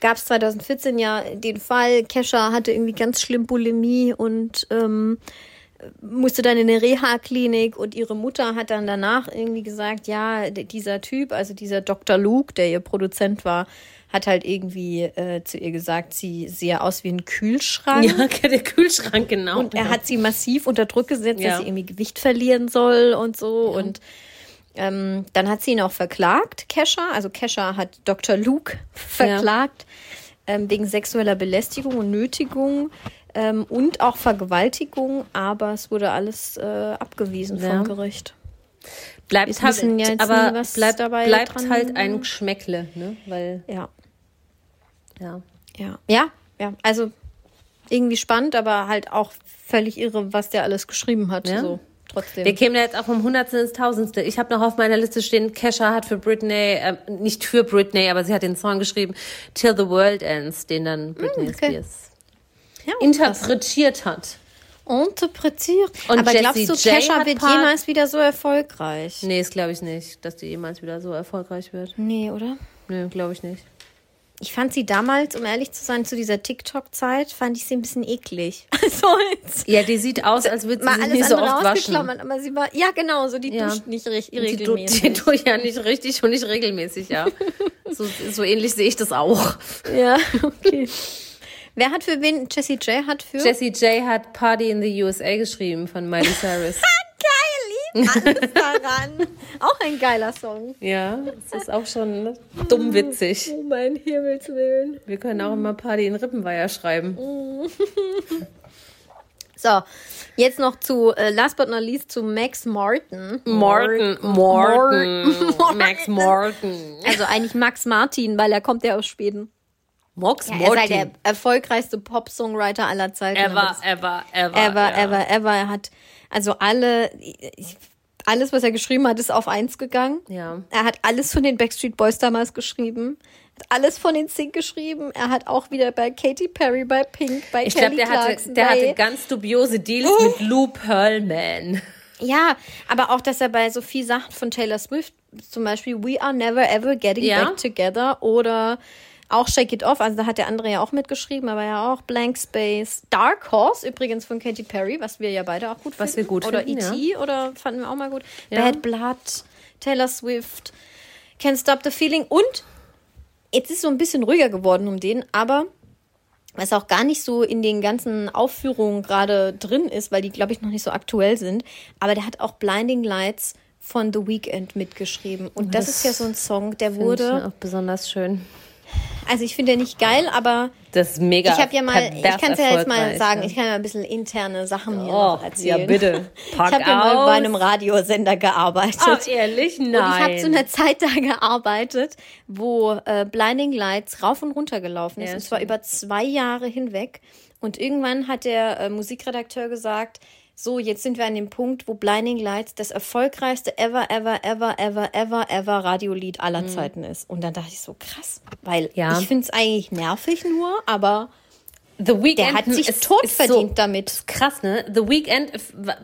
gab es 2014 ja den Fall, Kesha hatte irgendwie ganz schlimm Bulimie und ähm, musste dann in eine Reha-Klinik und ihre Mutter hat dann danach irgendwie gesagt, ja, dieser Typ, also dieser Dr. Luke, der ihr Produzent war, hat halt irgendwie äh, zu ihr gesagt, sie sehe aus wie ein Kühlschrank.
Ja, der Kühlschrank, genau.
Und er hat sie massiv unter Druck gesetzt,
Ja.
dass sie irgendwie Gewicht verlieren soll und so. Und ähm, dann hat sie ihn auch verklagt, Kesha. Also Kesha hat Dr. Luke verklagt ähm, wegen sexueller Belästigung und Nötigung ähm, und auch Vergewaltigung. Aber es wurde alles äh, abgewiesen
Ja.
vom Gericht.
bleibt
ja
halt,
jetzt
aber bleibt,
dabei
bleibt
dran-
halt ein Geschmäckle, ne? Weil,
Ja,
ja.
ja, ja, ja. Also irgendwie spannend, aber halt auch völlig irre, was der alles geschrieben hat.
Ja.
So trotzdem.
Wir kämen ja jetzt auch vom Hundertsten ins Tausendste. Ich habe noch auf meiner Liste stehen, Kesha hat für Britney, äh, nicht für Britney, aber sie hat den Song geschrieben, Till the World Ends, den dann Britney
Mm, okay.
Spears
ja,
interpretiert hat.
Interpretiert.
Und
Aber glaubst
Jessie
du,
J
Kesha wird
Part-
jemals wieder so erfolgreich?
Nee, das glaube ich nicht, dass die jemals wieder so erfolgreich wird.
Nee, oder?
Nee, glaube ich nicht.
Ich fand sie damals, um ehrlich zu sein, zu dieser TikTok-Zeit, fand ich sie ein bisschen eklig. Also jetzt
Ja, die sieht aus, als würde sie
mal
sich
alles
nicht so oft waschen.
aber sie war, ja genau, so die
Ja.
duscht nicht richtig
Die,
regelmäßig.
die tue ich ja nicht richtig und nicht regelmäßig, ja. so, so ähnlich sehe ich das auch.
Ja, okay. Wer hat für wen? Jessie J hat für?
Jessie J hat Party in the USA geschrieben von Miley Cyrus.
Geil, lieb alles daran. Auch ein geiler Song.
ja, das ist auch schon dumm witzig.
Oh mein Himmelswillen.
Wir können auch immer Party in Rippenweier schreiben.
So, jetzt noch zu, äh, last but not least, zu Max Martin.
Morton, Morton, Max Morton.
Also eigentlich Max Martin, weil er kommt ja aus Schweden.
Max
Er ist halt der
Morton.
erfolgreichste Pop-Songwriter aller Zeiten.
Ever, ever, ever.
ever,
ja.
ever, ever. Er hat also alle, ich, alles, was er geschrieben hat, ist auf eins gegangen.
Ja.
Er hat alles von den Backstreet Boys damals geschrieben. Hat alles von den Sync geschrieben. Er hat auch wieder bei Katy Perry, bei Pink, bei
Ich
Kelly
glaube, der hatte,
Clarkson,
der
bei,
hatte ganz dubiose Deals mit Lou Pearlman.
Ja, aber auch, dass er bei so viel Sachen von Taylor Swift, zum Beispiel We Are Never Ever Getting
Ja.
Back Together oder auch Shake It Off, also da hat der andere ja auch mitgeschrieben, aber ja auch Blank Space. Dark Horse übrigens von Katy Perry, was wir ja beide auch gut
Was
finden.
wir gut
oder
finden,
E.T. oder fanden wir auch mal gut.
Ja.
Bad Blood, Taylor Swift, Can't Stop the Feeling und jetzt ist so ein bisschen ruhiger geworden um den, aber was auch gar nicht so in den ganzen Aufführungen gerade drin ist, weil die, glaube ich, noch nicht so aktuell sind. Aber der hat auch Blinding Lights von The Weeknd mitgeschrieben. Und das,
Das
ist ja so ein Song, der wurde,
ich auch besonders schön.
Also ich finde den nicht geil, aber
Das ist mega
ich habe ja mal, ich kann es ja jetzt mal sagen, ich kann ja ein bisschen interne Sachen hier
Oh,
noch erzählen.
ja bitte. Pack
ich habe ja mal bei einem Radiosender gearbeitet.
Oh, ehrlich? Nein.
Und ich habe zu einer Zeit da gearbeitet, wo äh, Blinding Lights rauf und runter gelaufen ist.
Ja,
und zwar über zwei Jahre hinweg. Und irgendwann hat der äh, Musikredakteur gesagt, so, jetzt sind wir an dem Punkt, wo Blinding Lights das erfolgreichste ever, ever, ever, ever, ever, ever Radiolied aller Zeiten ist. Und dann dachte ich so, krass, weil
Mhm. Ja.
ich finde es eigentlich nervig nur, aber
The Weeknd
der hat sich
ist-
tot
ist
verdient
so
damit.
Krass, ne? The wa-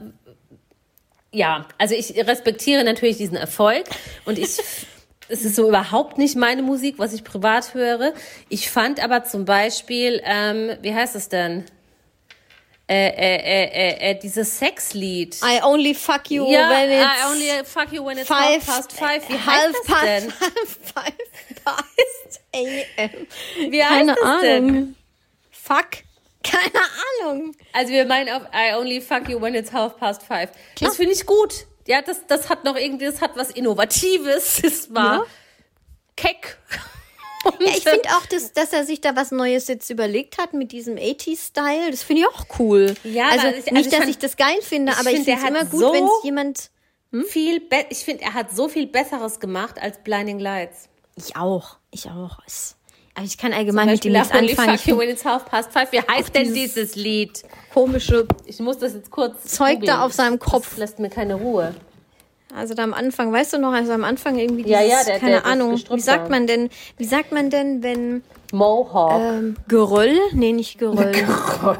Ja, also ich respektiere natürlich diesen Erfolg und ich es ist so überhaupt nicht meine Musik, was ich privat höre. Ich fand aber zum Beispiel, ähm, wie heißt es denn? Äh, äh, äh, äh, äh, dieses Sexlied.
I only fuck you
ja,
when it's
I only fuck you when it's
five,
half past five. Wie
half
heißt das
past,
denn?
Five past a.m.
Wie heißt
Keine
das
Ahnung.
denn?
Fuck. Keine Ahnung.
Also wir meinen auf I only fuck you when it's half past five. Das finde ich gut. Ja, das, das hat noch irgendwie, das hat was Innovatives. Es war
Ja.
keck.
Ja, ich finde auch, dass, dass er sich da was Neues jetzt überlegt hat mit diesem 80s-Style. Das finde ich auch cool.
Ja,
also
ich- also
nicht,
ich
dass
fand-
ich das geil finde,
ich
aber ich
find, der
finde es immer gut,
so-
wenn es jemand...
viel be ich finde, er hat so viel Besseres gemacht als Blinding Lights.
Ich auch. Ich auch. Es- Aber ich kann allgemein mit dem nichts anfangen. Ich find
it's half past five. Wie heißt denn
dieses-
dieses Lied?
komische
Ich muss das jetzt kurz
Zeug da auf seinem Kopf.
Das lässt mir keine Ruhe.
Also da am Anfang, weißt du noch, also am Anfang irgendwie dieses,
Ja, ja, der-
keine
der- das
Ahnung, wie sagt man denn, wie sagt man denn, wenn
Mohawk.
ähm, Geröll? Nee, nicht Geröll.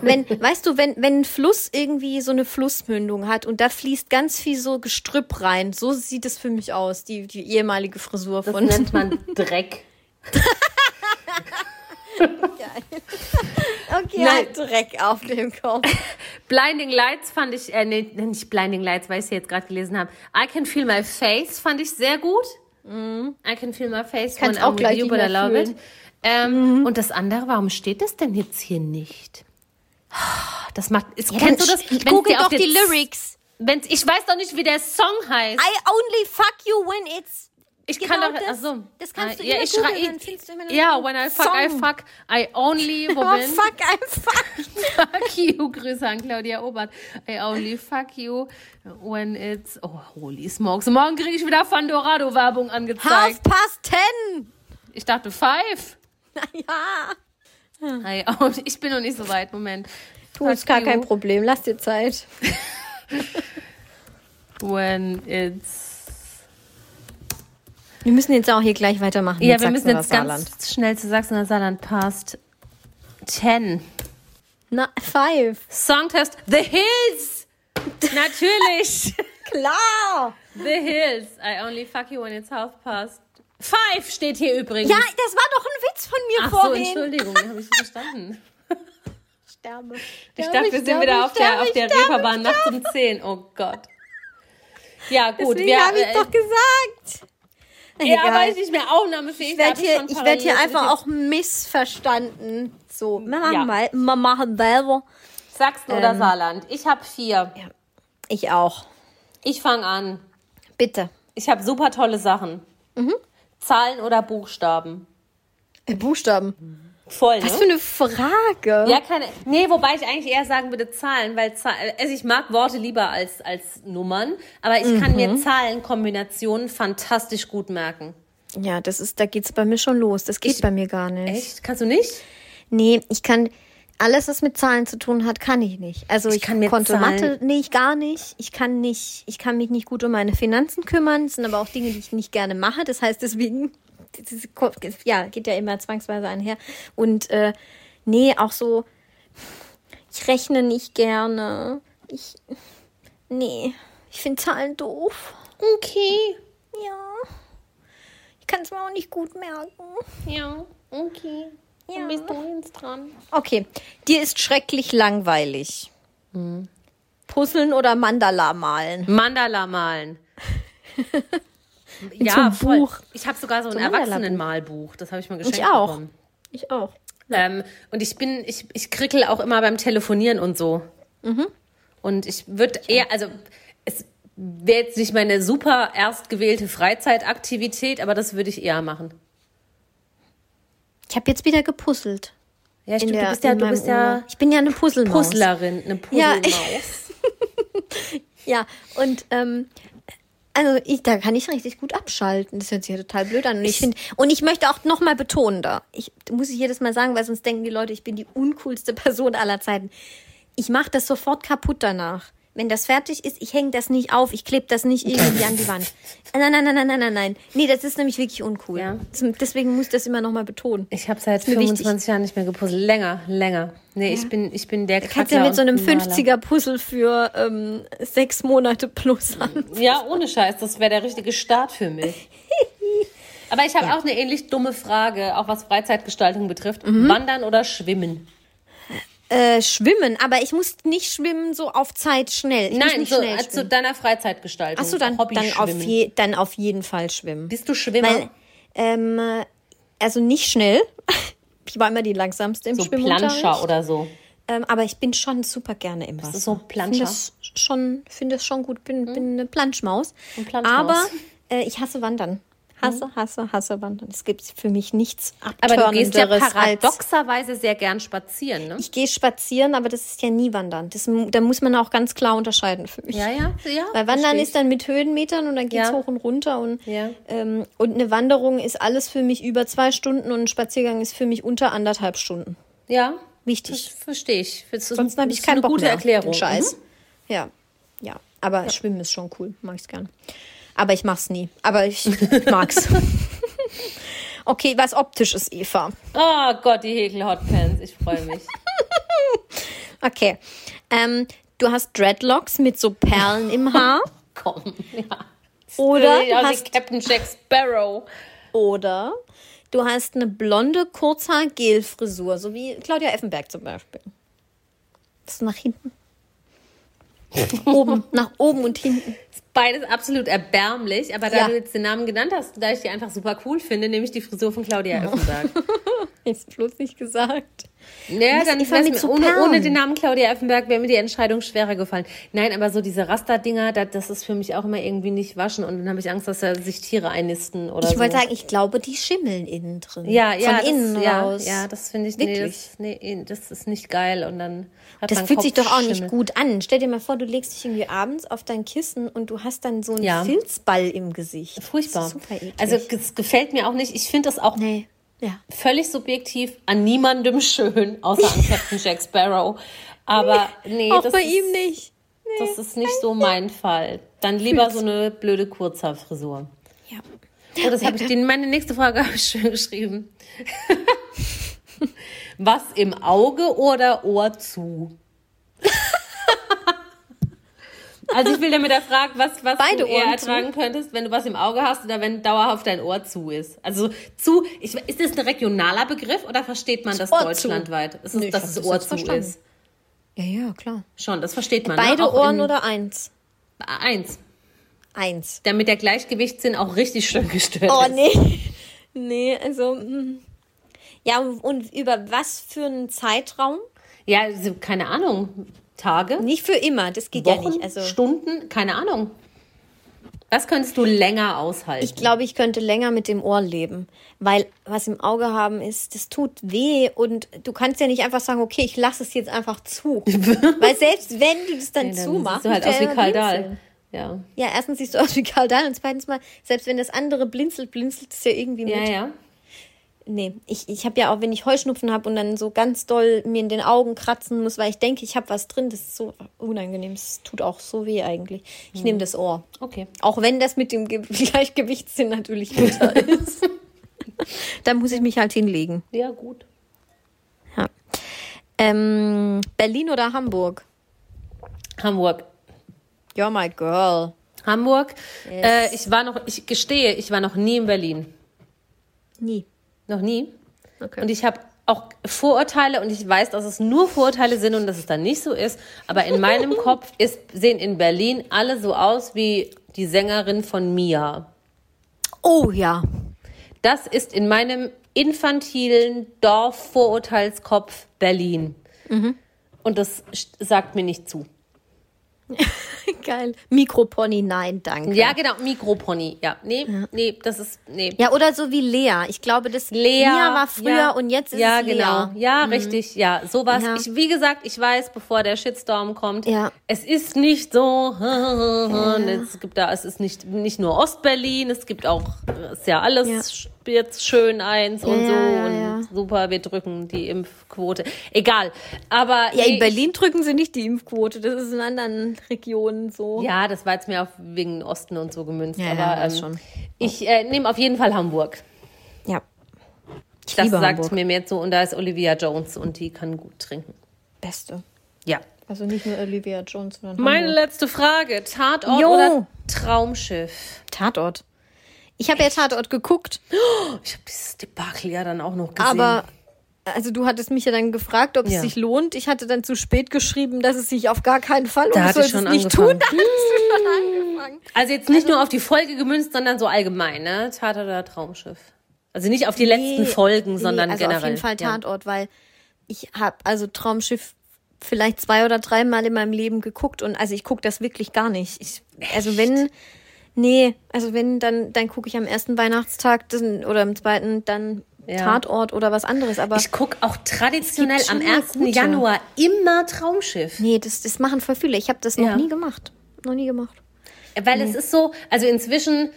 wenn, weißt du, wenn, wenn ein Fluss irgendwie so eine Flussmündung hat und da fließt ganz viel so Gestrüpp rein, so sieht es für mich aus, die, die ehemalige Frisur
das
von.
nennt man Dreck.
okay,
Nein.
halt Dreck auf dem Kopf.
Blinding Lights fand ich, äh, nee, nicht Blinding Lights, weil ich sie jetzt gerade gelesen habe. I Can Feel My Face fand ich sehr gut. I Can Feel My Face
Mhm. Kann's
when
auch gleich
you, but I love
fühlen.
it. Ähm, Und das andere, warum steht das denn jetzt hier nicht? Das macht, ist, kennst du das? Wenn's
Google doch die Lyrics.
Wenn's, ich weiß doch nicht, wie der Song heißt.
I only fuck you when it's
Ich
genau
kann doch,
das.
ach so.
Das kannst du
ja, ich
googeln, dann findest du immer
Ja,
einen
when I fuck, I
Song.
fuck, I only, wo
Oh, fuck, I'm fuck.
fuck you. Grüße an Claudia Obert. I only fuck you when it's, oh, holy smokes. Morgen kriege ich wieder Fandorado-Werbung
Half
angezeigt.
past ten.
Ich dachte five.
Ja.
I only, ich bin noch nicht so weit, Moment.
Du, ist gar
you.
kein Problem. Lass dir Zeit.
When it's,
Wir müssen jetzt auch hier gleich weitermachen.
ja, wir müssen jetzt ganz schnell zu Sachsen oder Saarland past 10.
Na, five.
Songtest The Hills. Natürlich.
Klar.
The Hills. I only fuck you when it's half past. Five steht hier übrigens.
Ja, das war doch ein Witz von mir
Ach so,
vorhin.
Entschuldigung, den habe ich nicht verstanden.
Sterbe.
Ich dachte, wir sind wieder auf der, auf der Reeperbahn nachts um 10. Oh Gott. Ja, gut.
Deswegen
wir,
habe ich
äh,
doch gesagt.
Ja,
Egal.
weil ich mehr aufnahmefähig
Ich werde hier, ich werd hier einfach auch missverstanden. So, wir machen
Ja.
mal, wir machen selber.
Sachsen oder
Ähm.
Saarland. Ich habe vier.
Ich auch.
Ich fange an.
Bitte.
Ich habe super tolle Sachen.
Mhm.
Zahlen oder Buchstaben?
Äh, Buchstaben.
Voll, ne?
Was für eine Frage.
Ja, keine. Nee, wobei ich eigentlich eher sagen würde Zahlen, weil Zahl, also ich mag Worte lieber als, als Nummern, aber ich kann
Mhm.
mir Zahlenkombinationen fantastisch gut merken.
Ja, das ist, da geht's bei mir schon los. Das geht
Ich-
bei mir gar nicht.
Echt? Kannst du nicht?
Nee, ich kann alles, was mit Zahlen zu tun hat, kann ich nicht. Also
Ich
ich,
kann mir
konnte
Zahlen-
Mathe nicht, gar nicht. Ich kann nicht, ich kann mich nicht gut um meine Finanzen kümmern. Das sind aber auch Dinge, die ich nicht gerne mache. Das heißt deswegen, ja, geht ja immer zwangsweise einher. Und äh, nee, auch so, ich rechne nicht gerne. Ich, nee, ich finde Zahlen doof.
Okay.
Ja. Ich kann es mir auch nicht gut merken.
Ja, okay.
Ja.
Dann bist du jetzt dran.
Okay, dir ist schrecklich langweilig.
Hm.
Puzzeln oder Mandala malen?
Mandala malen.
so
ja, voll.
Buch.
Ich habe sogar so ein
So ein.
Erwachsenenmalbuch. Das habe ich mal geschenkt
Ich auch.
bekommen.
Ich auch.
Ähm, und ich bin, ich, ich krickel auch immer beim Telefonieren und so.
Mhm.
Und ich würde eher, also es wäre jetzt nicht meine super erstgewählte Freizeitaktivität, aber das würde ich eher machen.
Ich habe jetzt wieder gepuzzelt.
Ja,
In
stimmt,
der,
du bist ja,
in
du bist ja.
Ich bin ja eine Puzzlemaus.
Puzzlerin, eine
Ja,
Puzzlemaus.
Ja, und ähm, also ich, da kann ich richtig gut abschalten. Das hört sich ja total blöd an. Und ich, finde, und ich möchte auch nochmal betonen da. Ich muss ich jedes Mal sagen, weil sonst denken die Leute, ich bin die uncoolste Person aller Zeiten. Ich mache das sofort kaputt danach. Wenn das fertig ist, ich hänge das nicht auf, ich klebe das nicht irgendwie an die Wand. Nein, nein, nein, nein, nein, nein, nein. Nee, das ist nämlich wirklich uncool.
Ja.
Deswegen muss ich das immer nochmal betonen.
Ich habe seit
mir
25
wichtig.
Jahren nicht mehr gepuzzelt. Länger, länger. Nee, ich bin, ich bin der
Kannst ja mit so einem
und Maler.
50er-Puzzle für ähm, sechs Monate plus an.
Ja, ohne Scheiß, das wäre der richtige Start für mich. Aber ich habe auch eine ähnlich dumme Frage, auch was Freizeitgestaltung betrifft.
Mhm.
Wandern oder Schwimmen?
Äh, schwimmen, aber ich muss nicht schwimmen so auf Zeit schnell. Ich
Nein,
nicht
so,
schnell
äh, zu deiner Freizeitgestaltung.
Achso, dann, dann, auf
schwimmen.
je, dann auf jeden Fall schwimmen.
Bist du Schwimmer?
Weil, ähm, äh, also nicht schnell. Ich war immer die langsamste im
so
Schwimmunterricht.
Planscher oder so.
Ähm, aber ich bin schon super gerne im Wasser.
du so Planscher?
Finde es schon, finde es schon gut. Bin, bin eine Planschmaus.
Ein Planschmaus.
Aber äh, ich hasse Wandern. Hasse, hasse, hasse Wandern. Es gibt für mich nichts
Aber du gehst ja paradoxerweise sehr gern spazieren, ne?
Ich gehe spazieren, aber das ist ja nie Wandern. Das, da muss man auch ganz klar unterscheiden für mich.
Ja, ja, ja.
Weil Wandern
versteh
ist dann mit Höhenmetern und dann geht's
Ja.
hoch und runter und,
Ja.
ähm, und eine Wanderung ist alles für mich über zwei Stunden und ein Spaziergang ist für mich unter anderthalb Stunden.
Ja, das
Wichtig.
verstehe ich. Das
Sonst habe ich
das ist
keinen
eine
Bock
gute
mehr
Erklärung.
Scheiß.
Mhm.
Ja, ja. Aber Schwimmen ist schon cool. Mag ich gern. Aber ich mach's nie. Aber ich, ich mag's. okay, was optisch ist, Eva.
Oh Gott, die Häkel Hotpants. Ich freue mich.
Okay. Ähm, du hast Dreadlocks mit so Perlen im Haar.
Komm, ja.
Oder
ja,
du hast
Captain Jack Sparrow.
Oder du hast eine blonde Kurzhaar-Gel-Frisur, so wie Claudia Effenberg zum Beispiel. Das ist nach hinten. oben, nach oben und hinten.
Beides absolut erbärmlich, aber da
Ja.
du jetzt den Namen genannt hast, da ich die einfach super cool finde, nehme ich die Frisur von Claudia Effenberg.
Ist bloß nicht gesagt.
Naja, dann
mit
mir,
so
ohne, ohne den Namen Claudia Effenberg wäre mir die Entscheidung schwerer gefallen. Nein, aber so diese Rasterdinger, das, das ist für mich auch immer irgendwie nicht waschen und dann habe ich Angst, dass da sich Tiere einnisten oder
Ich
so.
wollte sagen, ich glaube, die schimmeln innen drin.
ja, ja,
Von
das,
innen
ja,
raus.
ja, das finde ich, nee das, nee, das ist nicht geil und dann hat
Das fühlt
Kopf
sich doch auch nicht gut an. Stell dir mal vor, du legst dich irgendwie abends auf dein Kissen und du hast dann so einen
Ja.
Filzball im Gesicht.
Furchtbar.
Das ist super eklig.
Also es gefällt mir auch nicht. Ich finde das auch
nee. Ja.
völlig subjektiv an niemandem schön, außer an Captain Jack Sparrow. Aber nee,
Auch
das
bei
ist,
ihm nicht.
Das ist nicht so mein Fall. Dann lieber so eine blöde Kurzhaarfrisur.
Ja.
Oh, das habe ich den, meine nächste Frage habe ich schön geschrieben. Was im Auge oder Ohr zu? Also ich will damit erfragen, was, was
Beide
du eher
Ohren zu?
ertragen könntest, wenn du was im Auge hast oder wenn dauerhaft dein Ohr zu ist. Also zu, ich, ist das ein regionaler Begriff oder versteht man das
zu.
deutschlandweit? Ist es,
Nee,
dass es
das
Ohr zu
verstanden.
ist?
Ja, ja, klar.
Schon, das versteht man. ne?
Beide
Auch
Ohren
in-
oder eins?
Eins.
Eins.
Damit der Gleichgewichtssinn auch richtig schön gestört
Oh,
ist.
nee. Nee, also. mm. Ja, und- über was für einen Zeitraum?
Ja, also, keine Ahnung. Tage,
Nicht für immer, das geht
Wochen,
ja nicht. Also,
Stunden, keine Ahnung. Was könntest du länger aushalten?
ich glaube, ich könnte länger mit dem Ohr leben. Weil was im Auge haben ist, das tut weh und du kannst ja nicht einfach sagen, okay, ich lasse es jetzt einfach zu. weil selbst wenn du das dann
Nee, dann
zumachst,
siehst du halt aus
du
wie. Dahl. Ja.
Ja, erstens siehst du aus wie Karl Dahl und zweitens mal, selbst wenn das andere blinzelt, blinzelt es ja irgendwie mit.
ja, ja.
Nee, ich, ich habe ja auch, wenn ich Heuschnupfen habe und dann so ganz doll mir in den Augen kratzen muss, weil ich denke, ich habe was drin, das ist so unangenehm. Es tut auch so weh eigentlich. Ich nehme das Ohr.
Okay.
Auch wenn das mit dem Ge Gleichgewichtssinn natürlich bitter ist. da muss ich mich halt hinlegen.
Ja, gut.
Ja. Ähm, Berlin oder Hamburg?
Hamburg.
You're my girl.
Hamburg.
Yes.
Äh, ich war noch, ich gestehe, ich war noch nie in Berlin.
Nie.
Noch nie.
Okay.
Und ich habe auch Vorurteile und ich weiß, dass es nur Vorurteile sind und dass es dann nicht so ist. Aber in meinem Kopf ist, sehen in Berlin alle so aus wie die Sängerin von Mia.
Oh ja.
Das ist in meinem infantilen Dorf-Vorurteilskopf Berlin. Und das sagt mir nicht zu.
Geil. Mikropony, nein, danke.
Ja, genau, Mikropony. Ja, nee, nee, das ist, nee.
Ja, oder so wie Lea. Ich glaube, das
Lea
Mia war früher
ja,
und jetzt ist
ja,
es Lea.
genau. Ja, richtig. Ja, sowas.
Ja.
Ich, wie gesagt, ich weiß, bevor der Shitstorm kommt,
Ja.
es ist nicht so. Es gibt da, es ist nicht nicht nur Ostberlin, es gibt auch, es ist ja alles
Ja.
jetzt schön eins und
Ja,
so
ja,
und
ja.
super. Wir drücken die Impfquote. Egal. Aber
Ja,
nee,
in Berlin drücken sie nicht die Impfquote. Das ist in anderen Regionen so.
Ich, ja, das war jetzt mehr auf wegen Osten und so gemünzt.
Ja, ja,
aber
weiß
ähm,
schon.
ich äh, nehme auf jeden Fall Hamburg.
Ja. Ich
Das sagt
Hamburg.
mir mehr so und da ist Olivia Jones und die kann gut trinken.
Beste.
Ja.
Also nicht nur Olivia Jones, sondern
Meine
Hamburg.
letzte Frage. Tatort
Jo.
oder Traumschiff?
Tatort. Ich habe ja Tatort geguckt,
Ich habe dieses Debakel ja dann auch noch gesehen.
aber also du hattest mich ja dann gefragt, ob es
Ja.
sich lohnt. Ich hatte dann zu spät geschrieben, dass es sich auf gar keinen Fall
Da
und
hatte
du
ich
sollst
schon
es nicht tun.
angefangen.
Da hast du schon angefangen.
Also jetzt nicht nur auf die Folge gemünzt, sondern so allgemein, ne? Tatort oder Traumschiff. Also nicht auf die letzten
Nee,
Folgen,
nee,
sondern
also
generell.
auf jeden Fall
Ja.
Tatort, weil ich habe also Traumschiff vielleicht zwei oder dreimal in meinem Leben geguckt und also ich gucke das wirklich gar nicht. Ich, also wenn, nee, also wenn, dann, dann gucke ich am ersten Weihnachtstag oder am zweiten dann
Ja.
Tatort oder was anderes. Aber
Ich gucke auch traditionell am
schon mal
1.
gute.
Januar immer Traumschiff.
nee, das, das machen voll viele. Ich habe das noch
Ja.
nie gemacht. Noch nie gemacht.
Weil es ist so, also inzwischen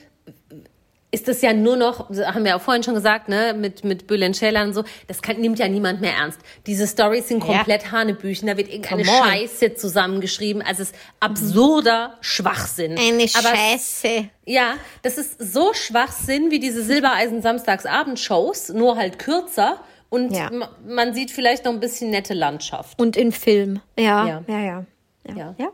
ist das ja nur noch, haben wir auch vorhin schon gesagt, ne, mit, mit Bülent Ceylan und so, das kann, nimmt ja niemand mehr ernst. Diese Stories sind komplett Hanebüchen, da wird irgendeine. Scheiße zusammengeschrieben, also es ist absurder Schwachsinn.
Eine
Aber
Scheiße.
Ja, das ist so Schwachsinn wie diese Silbereisen Samstagsabend-Shows, nur halt kürzer und
Ja.
ma- man sieht vielleicht noch ein bisschen nette Landschaft.
Und in Film. Ja,
Ja.
ja, ja. Ja.
Ja.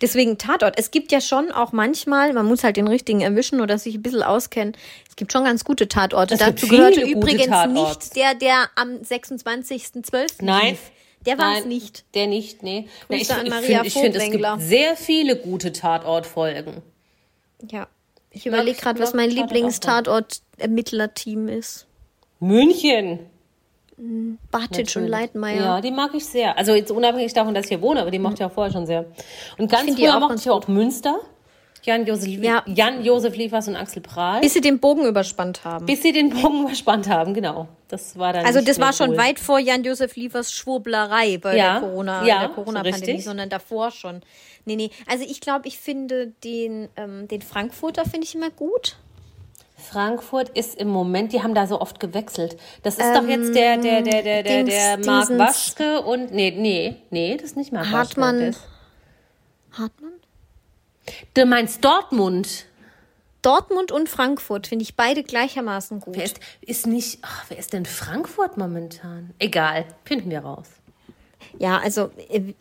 Deswegen Tatort. Es gibt ja schon auch manchmal, man muss halt den richtigen erwischen oder sich ein bisschen auskennen. Es gibt schon ganz gute Tatorte.
Es
Dazu gehörte übrigens
Tatorte.
nicht der, der am 26.12.
Nein.
lief. Der war es nicht.
Der nicht, nee. nee ich
Grüße an
ich
Maria
finde, ich find, es gibt sehr viele gute Tatortfolgen.
Ja. Ich überlege gerade, was mein Lieblingstatort-Ermittlerteam ist.
München.
Bartic und Leitmeier.
Ja, die mag ich sehr. Also jetzt unabhängig davon, dass ich hier wohne, aber die mochte ich auch vorher schon sehr. Und ganz
die
früher
auch
mochte ich auch Münster. Jan-Josef
Ja.
Jan -Josef Liefers und Axel Prahl.
Bis sie den Bogen überspannt haben.
bis sie den Bogen überspannt haben, genau. Das war dann
Also das war schon
cool.
weit vor Jan-Josef Liefers Schwurblerei bei
Ja,
der Corona,
ja,
der
so
Corona-Pandemie,
richtig.
sondern davor schon. Nee, nee. Also ich glaube, ich finde den, ähm, den Frankfurter finde ich immer gut.
Frankfurt ist im Moment, die haben da so oft gewechselt. Das ist doch jetzt der, der, der, der, der, der Marc
Dingsens.
Waschke und, nee, nee, nee, das ist nicht Marc Waschke.
Hartmann.
der ist-
Hartmann?
Du meinst Dortmund.
Dortmund und Frankfurt finde ich beide gleichermaßen gut.
Wer ist, ist nicht, ach, wer ist denn Frankfurt momentan? Egal, finden wir raus.
Ja, also äh,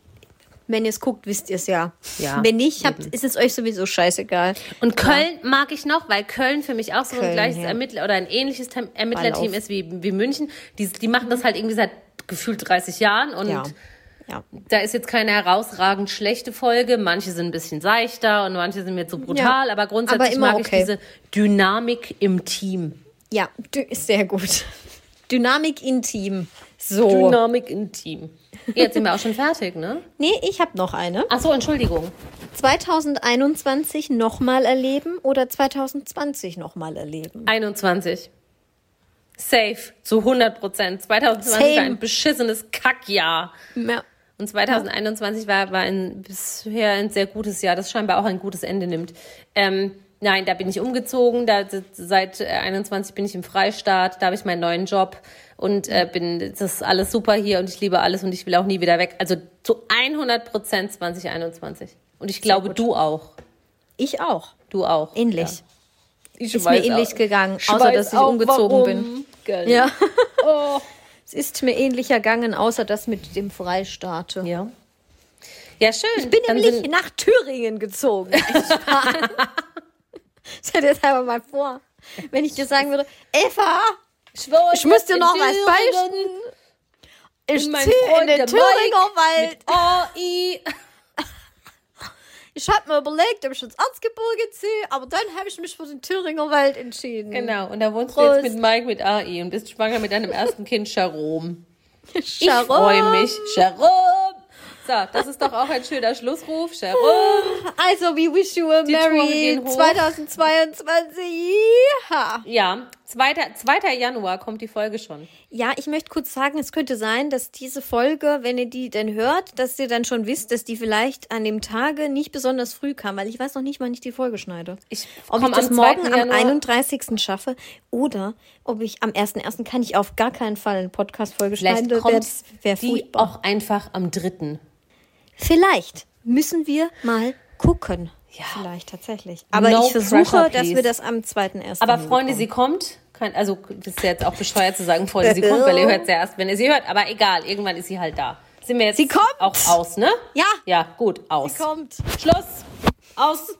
wenn ihr es guckt, wisst ihr es ja.
Ja,
Wenn nicht, habt, ist es euch sowieso scheißegal.
Und Köln mag ich noch, weil Köln für mich auch so ein
Köln,
gleiches
ja.
Ermittler oder ein ähnliches Ermittlerteam ist wie, wie München. Die, die machen das halt irgendwie seit gefühlt 30 Jahren und
Ja. Ja.
da ist jetzt keine herausragend schlechte Folge. Manche sind ein bisschen seichter und manche sind mir zu brutal,
Ja,
aber grundsätzlich
aber immer
mag
okay.
ich diese Dynamik im Team.
Ja, ist sehr gut. Dynamik intim. So.
Dynamik im Team. Jetzt sind wir auch schon fertig, ne?
Nee, ich habe noch eine.
Ach so, Entschuldigung.
2021 nochmal erleben oder 2020 nochmal erleben?
21. Safe, zu 100 Prozent. 2020
Same.
war ein beschissenes Kackjahr.
Ja.
Und 2021 war, war ein bisher ein sehr gutes Jahr, das scheinbar auch ein gutes Ende nimmt. Ähm, nein, da bin ich umgezogen. Da, seit äh, 21 bin ich im Freistaat. Da habe ich meinen neuen Job und äh, bin, das ist alles super hier und ich liebe alles und ich will auch nie wieder weg. Also zu 100 Prozent 2021. Und ich glaube, du auch.
Ich auch.
Du auch.
Ähnlich.
Ja. Ich
Ist mir ähnlich gegangen, außer dass ich umgezogen bin.
bin.
Ja. Es ist mir ähnlich ergangen, außer das mit dem Freistaat.
Ja. Ja, schön.
Ich bin
Dann
nämlich nach Thüringen gezogen. Stell dir das einfach mal vor. Wenn ich dir sagen würde, Eva, ich muss dir noch was beichten. Ich ziehe in den Thüringer Wald.
AI.
Ich habe mir überlegt, ob ich ins Erzgebirge ziehe, aber dann habe ich mich für den Thüringer Wald entschieden.
Genau, und da wohnst du
Prost.
jetzt mit Mike mit AI und bist schwanger mit deinem ersten Kind, Jerome. Ich
Sharon.
freue mich. Jerome! So, das ist doch auch ein schöner Schlussruf. Jerome!
Also, we wish you a
Die
merry
gehen hoch.
2022. Ja.
Ja, 2. 2. Januar kommt die Folge schon.
Ja, ich möchte kurz sagen, es könnte sein, dass diese Folge, wenn ihr die denn hört, dass ihr dann schon wisst, dass die vielleicht an dem Tage nicht besonders früh kam, weil ich weiß noch nicht, wann ich die Folge schneide.
Ich
ob ich das
am
morgen
2.
am
Januar.
31. schaffe oder ob ich am 1.1. kann ich auf gar keinen Fall eine Podcast-Folge
Vielleicht
schneiden.
kommt
Das wäre
die
furchtbar.
auch einfach am 3.
Vielleicht müssen wir mal gucken.
Ja.
Vielleicht tatsächlich. Aber
No
ich versuche,
pressure,
dass wir das am 2.1.
Aber Freunde,
hinbekommen.
sie kommt. Kein, also, das ist jetzt auch bescheuert zu sagen, Freunde, sie kommt, weil ihr hört sie erst, wenn ihr sie hört. Aber egal, irgendwann ist sie halt da. Sind wir jetzt
Sie kommt.
auch aus, ne?
Ja.
Ja, gut, aus.
kommt.
Schluss. Aus.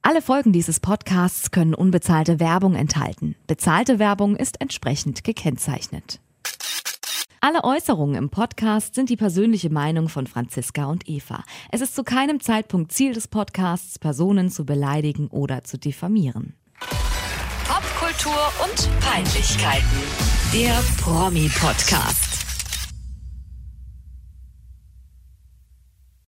Alle Folgen dieses Podcasts können unbezahlte Werbung enthalten. Bezahlte Werbung ist entsprechend gekennzeichnet. Alle Äußerungen im Podcast sind die persönliche Meinung von Franziska und Eva. Es ist zu keinem Zeitpunkt Ziel des Podcasts, Personen zu beleidigen oder zu diffamieren.
Popkultur und Peinlichkeiten. Der Promi-Podcast.